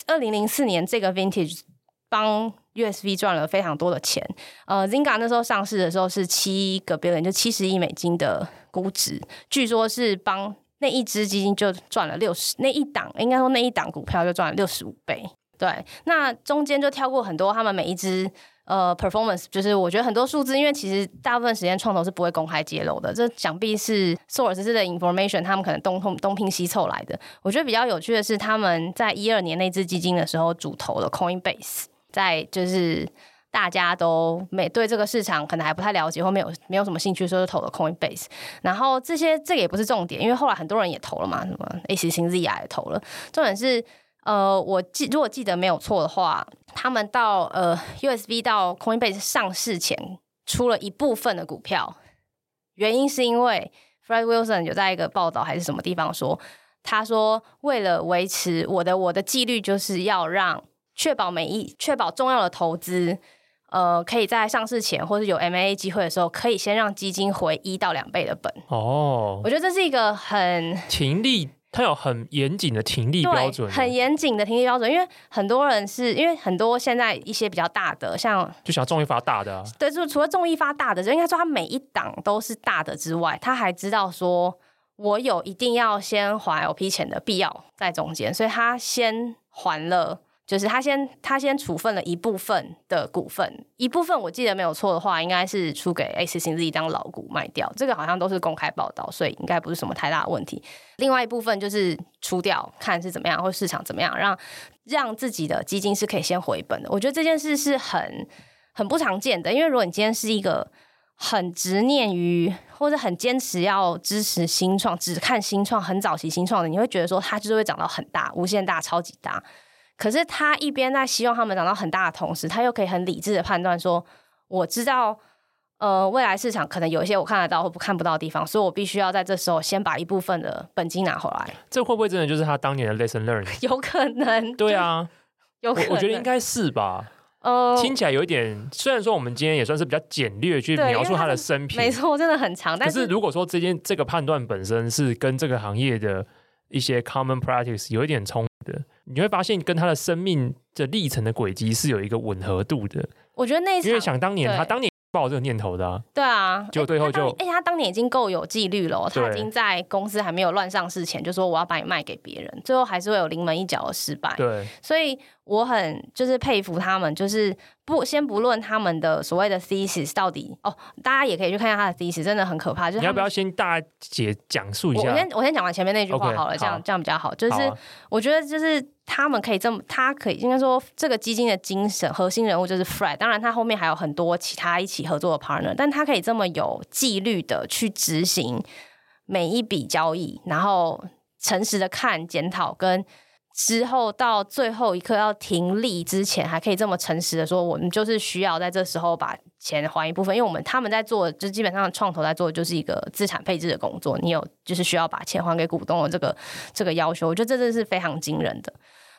二零零四年这个 Vintage 帮 USV 赚了非常多的钱。呃，Zinga 那时候上市的时候是七个 billion，就七十亿美金的估值，据说是帮那一支基金就赚了六十，那一档应该说那一档股票就赚了六十五倍。对，那中间就跳过很多，他们每一支呃 performance，就是我觉得很多数字，因为其实大部分时间创投是不会公开揭露的，这想必是 source 的 information，他们可能东东东拼西凑来的。我觉得比较有趣的是，他们在一二年那支基金的时候主投了 Coinbase，在就是大家都没对这个市场可能还不太了解或没有没有什么兴趣，所以就投了 Coinbase。然后这些这个也不是重点，因为后来很多人也投了嘛，什么 AC 星 Z 也投了，重点是。呃，我记如果记得没有错的话，他们到呃 USV 到 Coinbase 上市前出了一部分的股票，原因是因为 Fred Wilson 有在一个报道还是什么地方说，他说为了维持我的我的纪律，就是要让确保每一确保重要的投资，呃，可以在上市前或者有 M&A 机会的时候，可以先让基金回一到两倍的本。哦，我觉得这是一个很停力。它有很严谨的停利标准，很严谨的停利标准，因为很多人是因为很多现在一些比较大的，像就想要众一发大的，啊，对，就除了中一发大的，就应该说他每一档都是大的之外，他还知道说我有一定要先还 LP 钱的必要在中间，所以他先还了。就是他先他先处分了一部分的股份，一部分我记得没有错的话，应该是出给 AC 星 Z 当老股卖掉，这个好像都是公开报道，所以应该不是什么太大的问题。另外一部分就是出掉，看是怎么样，或市场怎么样，让让自己的基金是可以先回本的。我觉得这件事是很很不常见的，因为如果你今天是一个很执念于或者很坚持要支持新创，只看新创，很早期新创的，你会觉得说它就是会长到很大、无限大、超级大。可是他一边在希望他们长到很大的同时，他又可以很理智的判断说，我知道，呃，未来市场可能有一些我看得到或不看不到的地方，所以我必须要在这时候先把一部分的本金拿回来。这会不会真的就是他当年的 lesson learned？有可能。对啊，有可能。我，我觉得应该是吧。呃，听起来有一点，虽然说我们今天也算是比较简略去描述他的生平，没错，真的很长。但是，是如果说这件这个判断本身是跟这个行业的一些 common practice 有一点冲的，你会发现跟他的生命的历程的轨迹是有一个吻合度的。我觉得那因为想当年他当年抱这个念头的、啊，对啊，就最后就哎，他当年已经够有纪律了，对他已经在公司还没有乱上市前就说我要把你卖给别人，最后还是会有临门一脚的失败。对，所以我很就是佩服他们，就是不先不论他们的所谓的 thesis 到底哦，大家也可以去看一下他的 thesis，真的很可怕。就是你要不要先大姐讲述一下？我先我先讲完前面那句话好了，okay, 这样这样比较好。就是、啊、我觉得就是他们可以这么，他可以应该说这个基金的精神核心人物就是 Fred，当然他后面还有很多其他一起合作的 partner，但他可以这么有纪律的去执行每一笔交易，然后诚实的看检讨跟。之后到最后一刻要停利之前，还可以这么诚实的说，我们就是需要在这时候把钱还一部分，因为我们他们在做，就基本上创投在做的就是一个资产配置的工作，你有就是需要把钱还给股东的这个这个要求，我觉得这真的是非常惊人的。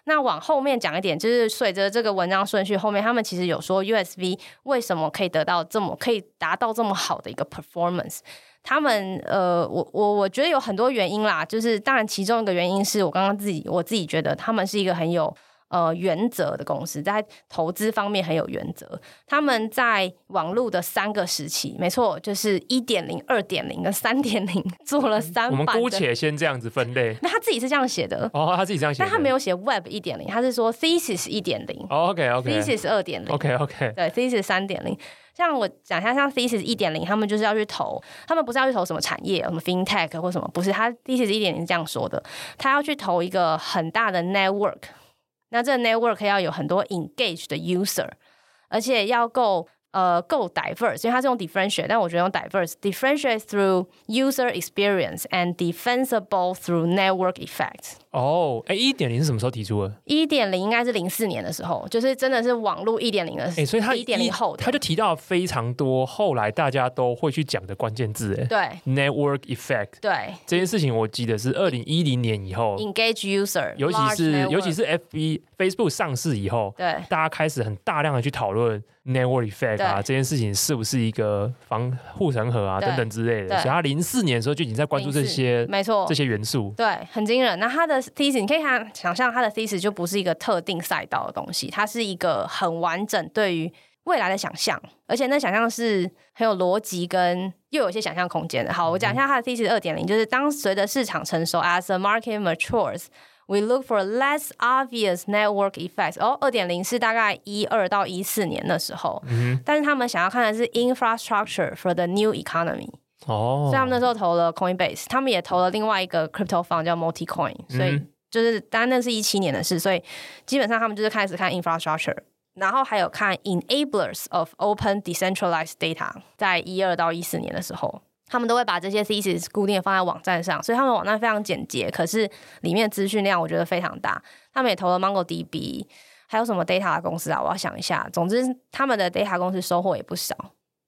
那往后面讲一点，就是随着这个文章顺序后面，他们其实有说 USV 为什么可以得到这么可以达到这么好的一个 performance。他们呃，我我我觉得有很多原因啦，就是当然其中一个原因是我刚刚自己我自己觉得他们是一个很有呃原则的公司，在投资方面很有原则。他们在网络的三个时期，没错，就是一点零、二点零跟三点零做了三版。我们姑且先这样子分类。那他自己是这样写的哦，他自己这样写，但他没有写 Web 一点零，他是说 Thesis 一点零。哦，OK OK，Thesis 二点零，OK OK，对，Thesis 三点零。像我讲一下，像 Thesis 一点零，他们就是要去投，他们不是要去投什么产业，什么 FinTech 或什么，不是。他 Thesis 一点零是这样说的，他要去投一个很大的 network，那这个 network 要有很多 engage 的 user，而且要够。呃，够 diverse，因为它是用 differentiate，但我觉得用 diverse，differentiate through user experience and defensible through network effects。哦，哎，一点零是什么时候提出的？一点零应该是零四年的时候，就是真的是网络一点零的时候。哎，所以它一点零后的，他就提到非常多后来大家都会去讲的关键字，哎，对，network effect，对，这件事情我记得是二零一零年以后，engage user，尤其是尤其是 FB Facebook 上市以后，对，大家开始很大量的去讨论。Network effect 啊，这件事情是不是一个防护城河啊，等等之类的？所以他零四年的时候就已经在关注这些，没错，这些元素，对，很惊人。那他的 thesis，你可以看想象他的 thesis 就不是一个特定赛道的东西，它是一个很完整对于未来的想象，而且那想象是很有逻辑跟又有些想象空间的。好，我讲一下它的 thesis 二点零，就是当随着市场成熟，as the market matures。We look for less obvious network effects。哦，二点零是大概一二到一四年的时候，嗯、但是他们想要看的是 infrastructure for the new economy。哦，所以他们那时候投了 Coinbase，他们也投了另外一个 crypto fund 叫 Multicoin。所以就是当然那是一七年的事，所以基本上他们就是开始看 infrastructure，然后还有看 enablers of open decentralized data，在一二到一四年的时候。他们都会把这些 thesis 固定的放在网站上，所以他们网站非常简洁，可是里面资讯量我觉得非常大。他们也投了 MongoDB，还有什么 data 公司啊？我要想一下。总之，他们的 data 公司收获也不少。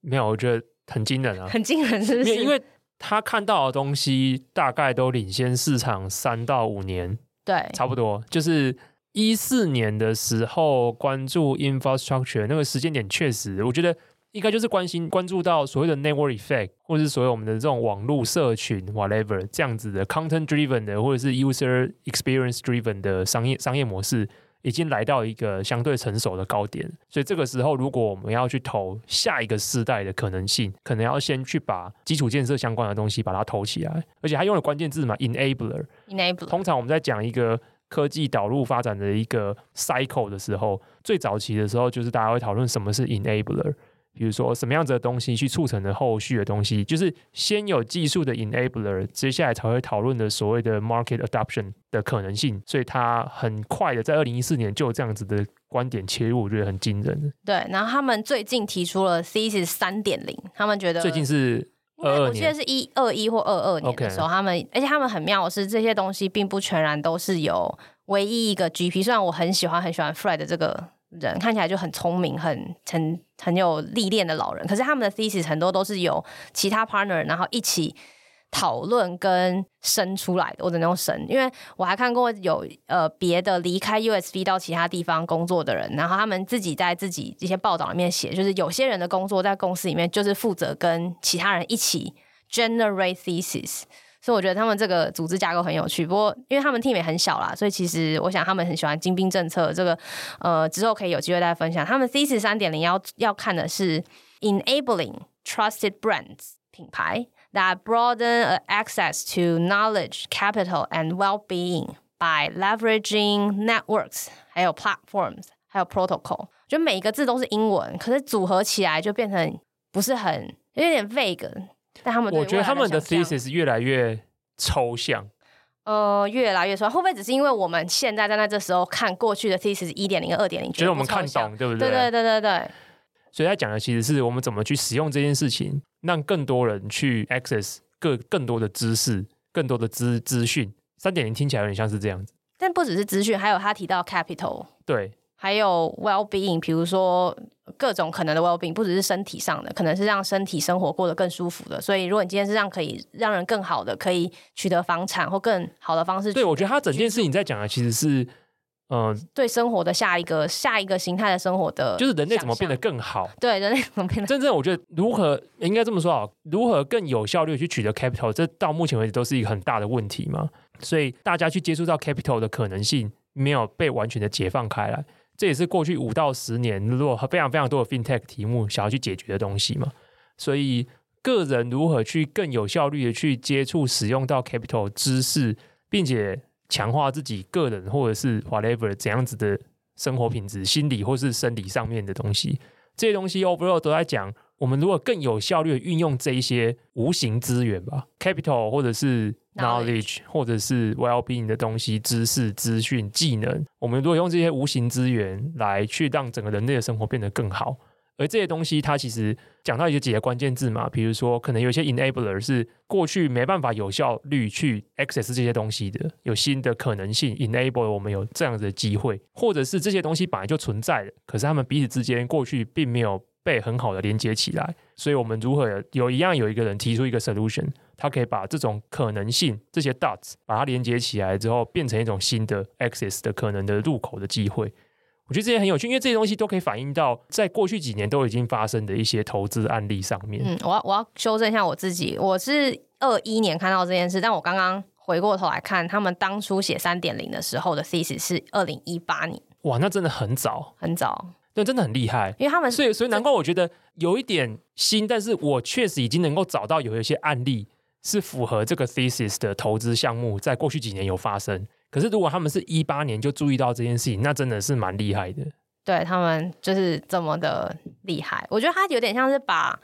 没有，我觉得很惊人啊，很惊人，是不是？因为他看到的东西大概都领先市场三到五年，对，差不多。就是一四年的时候关注 infrastructure 那个时间点，确实，我觉得。应该就是关心关注到所谓的 network effect，或者是所谓我们的这种网络社群 whatever 这样子的 content driven 的，或者是 user experience driven 的商业商业模式，已经来到一个相对成熟的高点。所以这个时候，如果我们要去投下一个世代的可能性，可能要先去把基础建设相关的东西把它投起来。而且它用了关键字嘛，enabler。enabler。通常我们在讲一个科技导入发展的一个 cycle 的时候，最早期的时候就是大家会讨论什么是 enabler。比如说什么样子的东西去促成的后续的东西，就是先有技术的 enabler，接下来才会讨论的所谓的 market adoption 的可能性。所以他很快的在二零一四年就有这样子的观点切入，我觉得很惊人。对，然后他们最近提出了 thesis 三点零，他们觉得最近是二我记得是一二一或二二年的时候他们而且他们很妙的是这些东西并不全然都是由唯一一个 GP，虽然我很喜欢很喜欢 Fred 的这个。人看起来就很聪明、很很很有历练的老人，可是他们的 thesis 很多都是有其他 partner，然后一起讨论跟生出来的。我只能用生，因为我还看过有呃别的离开 USB 到其他地方工作的人，然后他们自己在自己这些报道里面写，就是有些人的工作在公司里面就是负责跟其他人一起 generate thesis。所以我觉得他们这个组织架构很有趣。不过因为他们 team 也很小啦，所以其实我想他们很喜欢精兵政策这个，呃，之后可以有机会再分享。他们 Thesis 三点零要要看的是 enabling trusted brands 品牌 that broaden access to knowledge, capital and well-being by leveraging networks，还有 platforms，还有 protocol。就每一个字都是英文，可是组合起来就变成不是很有点 vague。但他们我觉得他们的 thesis 越来越抽象，呃，越来越抽象。会不会只是因为我们现在站在这时候看过去的 thesis 一点零跟二点零，觉得我们看懂，对不对？对对对对对。所以他讲的其实是我们怎么去使用这件事情，让更多人去 access 更更多的知识、更多的资资讯。三点零听起来有点像是这样子，但不只是资讯，还有他提到 capital，对。还有 well being，比如说各种可能的 well being，不只是身体上的，可能是让身体生活过得更舒服的。所以，如果你今天是让可以让人更好的，可以取得房产或更好的方式，对，我觉得他整件事情在讲的其实是，嗯、呃，对生活的下一个下一个形态的生活的，就是人类怎么变得更好？对，人类怎么变得？真正我觉得如何应该这么说啊？如何更有效率去取得 capital？这到目前为止都是一个很大的问题嘛。所以大家去接触到 capital 的可能性没有被完全的解放开来。这也是过去五到十年，如果非常非常多的 FinTech 题目想要去解决的东西嘛。所以，个人如何去更有效率的去接触、使用到 Capital 知识，并且强化自己个人或者是 whatever 怎样子的生活品质、心理或是生理上面的东西，这些东西 overall 都在讲。我们如果更有效率的运用这一些无形资源吧，capital 或者是 knowledge 或者是 well-being 的东西、知识、资讯、技能，我们如果用这些无形资源来去让整个人类的生活变得更好，而这些东西它其实讲到一些几个关键字嘛，比如说可能有一些 enabler 是过去没办法有效率去 access 这些东西的，有新的可能性 enable 我们有这样子的机会，或者是这些东西本来就存在的，可是他们彼此之间过去并没有。被很好的连接起来，所以我们如何有一样有一个人提出一个 solution，他可以把这种可能性这些 dots 把它连接起来之后，变成一种新的 access 的可能的入口的机会。我觉得这些很有趣，因为这些东西都可以反映到在过去几年都已经发生的一些投资案例上面。嗯，我要我要修正一下我自己，我是二一年看到这件事，但我刚刚回过头来看，他们当初写三点零的时候的 thesis 是二零一八年。哇，那真的很早，很早。对，真的很厉害，因为他们所以所以难怪我觉得有一点新，但是我确实已经能够找到有一些案例是符合这个 thesis 的投资项目，在过去几年有发生。可是如果他们是一八年就注意到这件事情，那真的是蛮厉害的。对，他们就是这么的厉害，我觉得他有点像是把。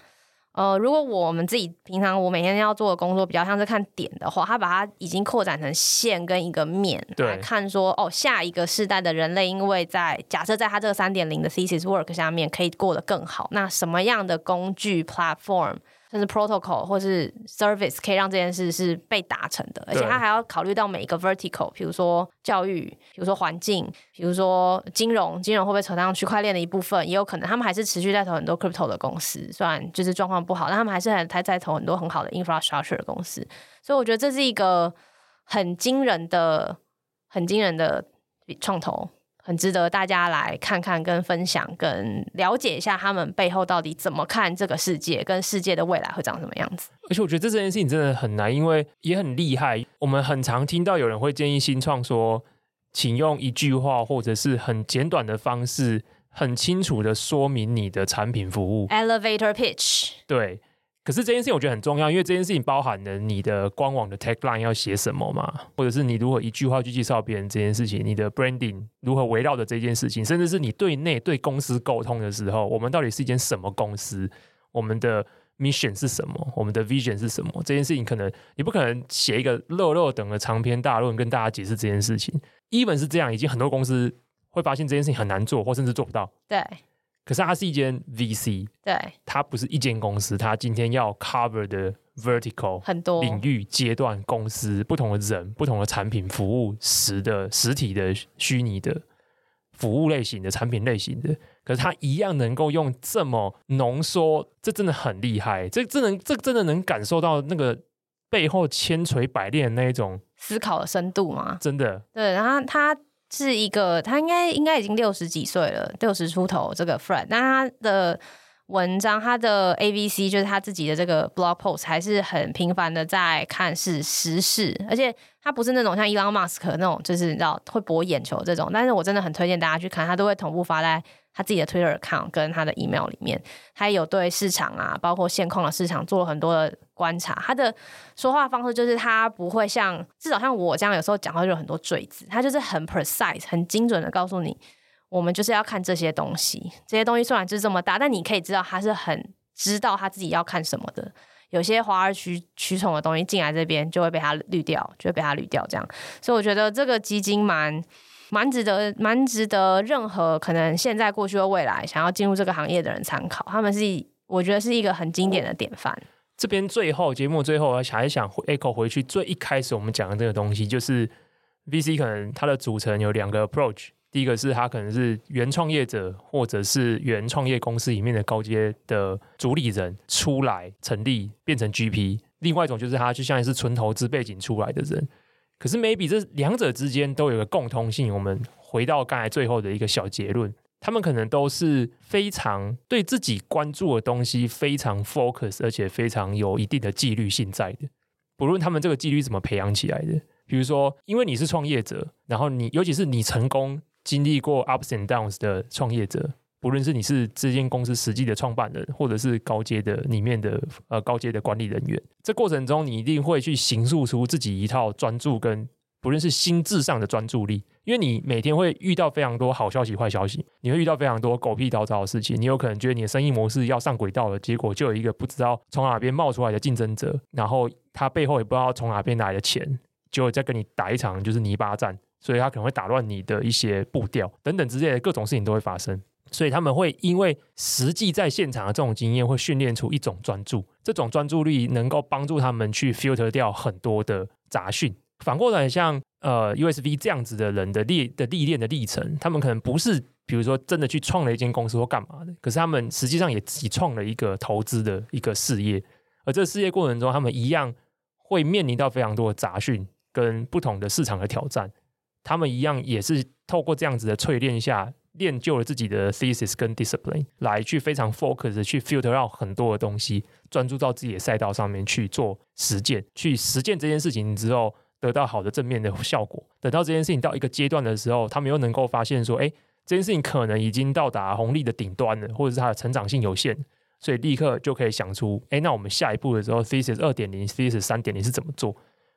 呃，如果我们自己平常我每天要做的工作比较像是看点的话，他把它已经扩展成线跟一个面来看说，哦，下一个世代的人类，因为在假设在他这个三点零的 thesis work 下面可以过得更好，那什么样的工具 platform？甚至 protocol 或是 service 可以让这件事是被达成的，而且他还要考虑到每一个 vertical，比如说教育，比如说环境，比如说金融，金融会不会扯上区块链的一部分？也有可能，他们还是持续在投很多 crypto 的公司，虽然就是状况不好，但他们还是很还在投很多很好的 infrastructure 的公司。所以我觉得这是一个很惊人的、很惊人的创投。很值得大家来看看、跟分享、跟了解一下他们背后到底怎么看这个世界，跟世界的未来会长什么样子。而且我觉得这件事情真的很难，因为也很厉害。我们很常听到有人会建议新创说，请用一句话或者是很简短的方式，很清楚的说明你的产品服务。Elevator pitch。对。可是这件事情我觉得很重要，因为这件事情包含了你的官网的 tagline 要写什么嘛，或者是你如何一句话去介绍别人这件事情，你的 branding 如何围绕着这件事情，甚至是你对内对公司沟通的时候，我们到底是一间什么公司，我们的 mission 是什么，我们的 vision 是什么？这件事情可能你不可能写一个落落等的长篇大论跟大家解释这件事情。even 是这样，已经很多公司会发现这件事情很难做，或甚至做不到。对。可是它是一间 VC，对，它不是一间公司，它今天要 cover 的 vertical 很多领域阶段公司不同的人、不同的产品服务实的实体的虚拟的服务类型的产品类型的，可是它一样能够用这么浓缩，这真的很厉害，这真能这真的能感受到那个背后千锤百炼的那一种思考的深度吗？真的，对，然后他。是一个，他应该应该已经六十几岁了，六十出头这个 friend，那他的文章，他的 ABC 就是他自己的这个 blog post，还是很频繁的在看是时事，而且他不是那种像 Elon Musk 那种，就是你知道会博眼球这种。但是我真的很推荐大家去看，他都会同步发在他自己的 Twitter account 跟他的 email 里面。他有对市场啊，包括现况的市场做了很多的观察。他的说话方式就是他不会像至少像我这样有时候讲话就有很多赘字，他就是很 precise 很精准的告诉你。我们就是要看这些东西，这些东西虽然就是这么大，但你可以知道他是很知道他自己要看什么的。有些华而取取宠的东西进来这边，就会被他滤掉，就会被他滤掉。这样，所以我觉得这个基金蛮蛮值得，蛮值得任何可能现在、过去或未来想要进入这个行业的人参考。他们是，我觉得是一个很经典的典范。这边最后节目最后，我想一想，echo 回去最一开始我们讲的这个东西，就是 VC 可能它的组成有两个 approach。第一个是它可能是原创业者，或者是原创业公司里面的高阶的主理人出来成立变成 GP。另外一种就是他就像是纯投资背景出来的人。可是 maybe 这两者之间都有个共通性。我们回到刚才最后的一个小结论，他们可能都是非常对自己关注的东西非常 focus，而且非常有一定的纪律性在的。不论他们这个纪律怎么培养起来的，比如说因为你是创业者，然后你尤其是你成功。经历过 ups and downs 的创业者，不论是你是这间公司实际的创办人，或者是高阶的里面的呃高阶的管理人员，这过程中你一定会去形塑出自己一套专注跟不论是心智上的专注力，因为你每天会遇到非常多好消息、坏消息，你会遇到非常多狗屁倒灶的事情，你有可能觉得你的生意模式要上轨道了，结果就有一个不知道从哪边冒出来的竞争者，然后他背后也不知道从哪边来的钱，就再跟你打一场就是泥巴战。所以他可能会打乱你的一些步调等等之类的各种事情都会发生，所以他们会因为实际在现场的这种经验，会训练出一种专注，这种专注力能够帮助他们去 filter 掉很多的杂讯。反过来，像呃 USV 这样子的人的历的历练的历程，他们可能不是比如说真的去创了一间公司或干嘛的，可是他们实际上也自己创了一个投资的一个事业，而这个事业过程中，他们一样会面临到非常多的杂讯跟不同的市场的挑战。他们一样也是透过这样子的淬炼下，练就了自己的 thesis 跟 discipline，来去非常 focus 去 filter out 很多的东西，专注到自己的赛道上面去做实践，去实践这件事情之后，得到好的正面的效果。等到这件事情到一个阶段的时候，他们又能够发现说，哎，这件事情可能已经到达红利的顶端了，或者是它的成长性有限，所以立刻就可以想出，哎，那我们下一步的时候，thesis 二点零，thesis 三点零是怎么做？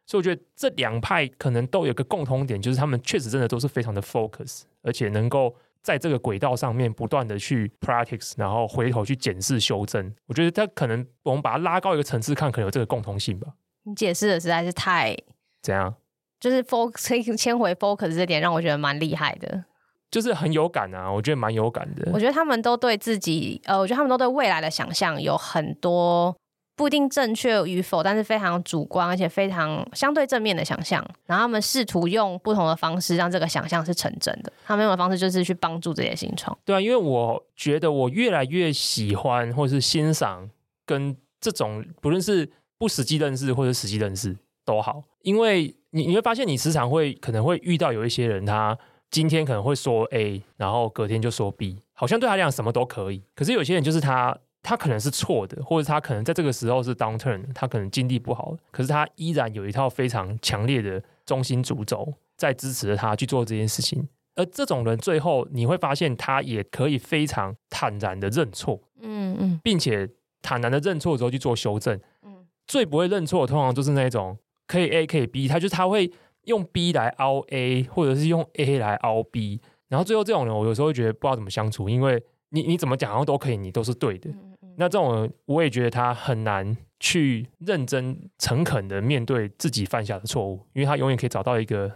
所以我觉得这两派可能都有个共同点，就是他们确实真的都是非常的 focus，而且能够在这个轨道上面不断的去 practice，然后回头去检视修正。我觉得他可能我们把它拉高一个层次看，可能有这个共同性吧。你解释的实在是太怎样？就是 focus 迁回 focus 这点让我觉得蛮厉害的，就是很有感啊，我觉得蛮有感的。我觉得他们都对自己，呃，我觉得他们都对未来的想象有很多。不一定正确与否，但是非常主观，而且非常相对正面的想象。然后他们试图用不同的方式让这个想象是成真的。他们用的方式就是去帮助这些新创。对啊，因为我觉得我越来越喜欢或是欣赏跟这种不论是不实际认识或者实际认识都好，因为你你会发现你时常会可能会遇到有一些人，他今天可能会说 A，然后隔天就说 B，好像对他来讲什么都可以。可是有些人就是他。他可能是错的，或者他可能在这个时候是 downturn，他可能经历不好，可是他依然有一套非常强烈的中心主轴在支持着他去做这件事情。而这种人最后你会发现，他也可以非常坦然的认错，嗯嗯，并且坦然的认错之后去做修正。嗯，最不会认错的通常就是那种可以 A 可以 B，他就是他会用 B 来凹 A，或者是用 A 来凹 B，然后最后这种人我有时候会觉得不知道怎么相处，因为你你怎么讲好像都可以，你都是对的。那这种人，我也觉得他很难去认真、诚恳的面对自己犯下的错误，因为他永远可以找到一个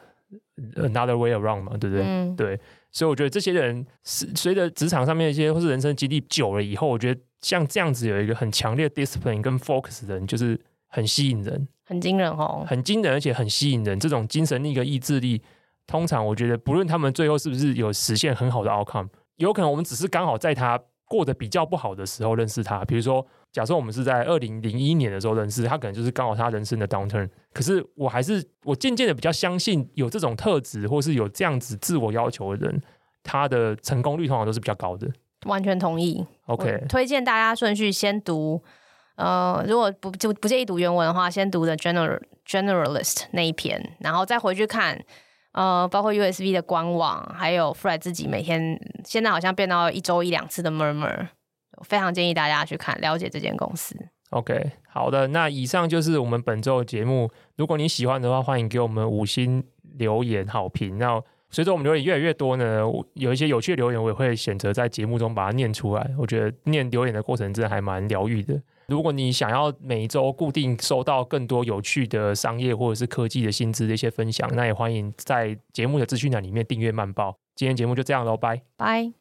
another way around 嘛，对不对？嗯、对，所以我觉得这些人是随着职场上面一些或是人生经历久了以后，我觉得像这样子有一个很强烈的 discipline 跟 focus 的人，就是很吸引人，很惊人哦，很惊人，而且很吸引人。这种精神力跟意志力，通常我觉得不论他们最后是不是有实现很好的 outcome，有可能我们只是刚好在他。过得比较不好的时候认识他，比如说，假设我们是在二零零一年的时候认识他，可能就是刚好他人生的 downturn。可是我还是我渐渐的比较相信，有这种特质或是有这样子自我要求的人，他的成功率通常都是比较高的。完全同意。OK，推荐大家顺序先读，呃，如果不就不介意读原文的话，先读的 General Generalist 那一篇，然后再回去看，呃，包括 USB 的官网，还有 Fred 自己每天现在好像变到一周一两次的 Murmur，非常建议大家去看，了解这间公司。OK，好的，那以上就是我们本周的节目。如果你喜欢的话，欢迎给我们五星留言好评。那随着我们留言越来越多呢，有一些有趣的留言，我也会选择在节目中把它念出来。我觉得念留言的过程真的还蛮疗愈的。如果你想要每周固定收到更多有趣的商业或者是科技的薪资的一些分享，那也欢迎在节目的资讯栏里面订阅慢报。今天节目就这样喽，拜拜。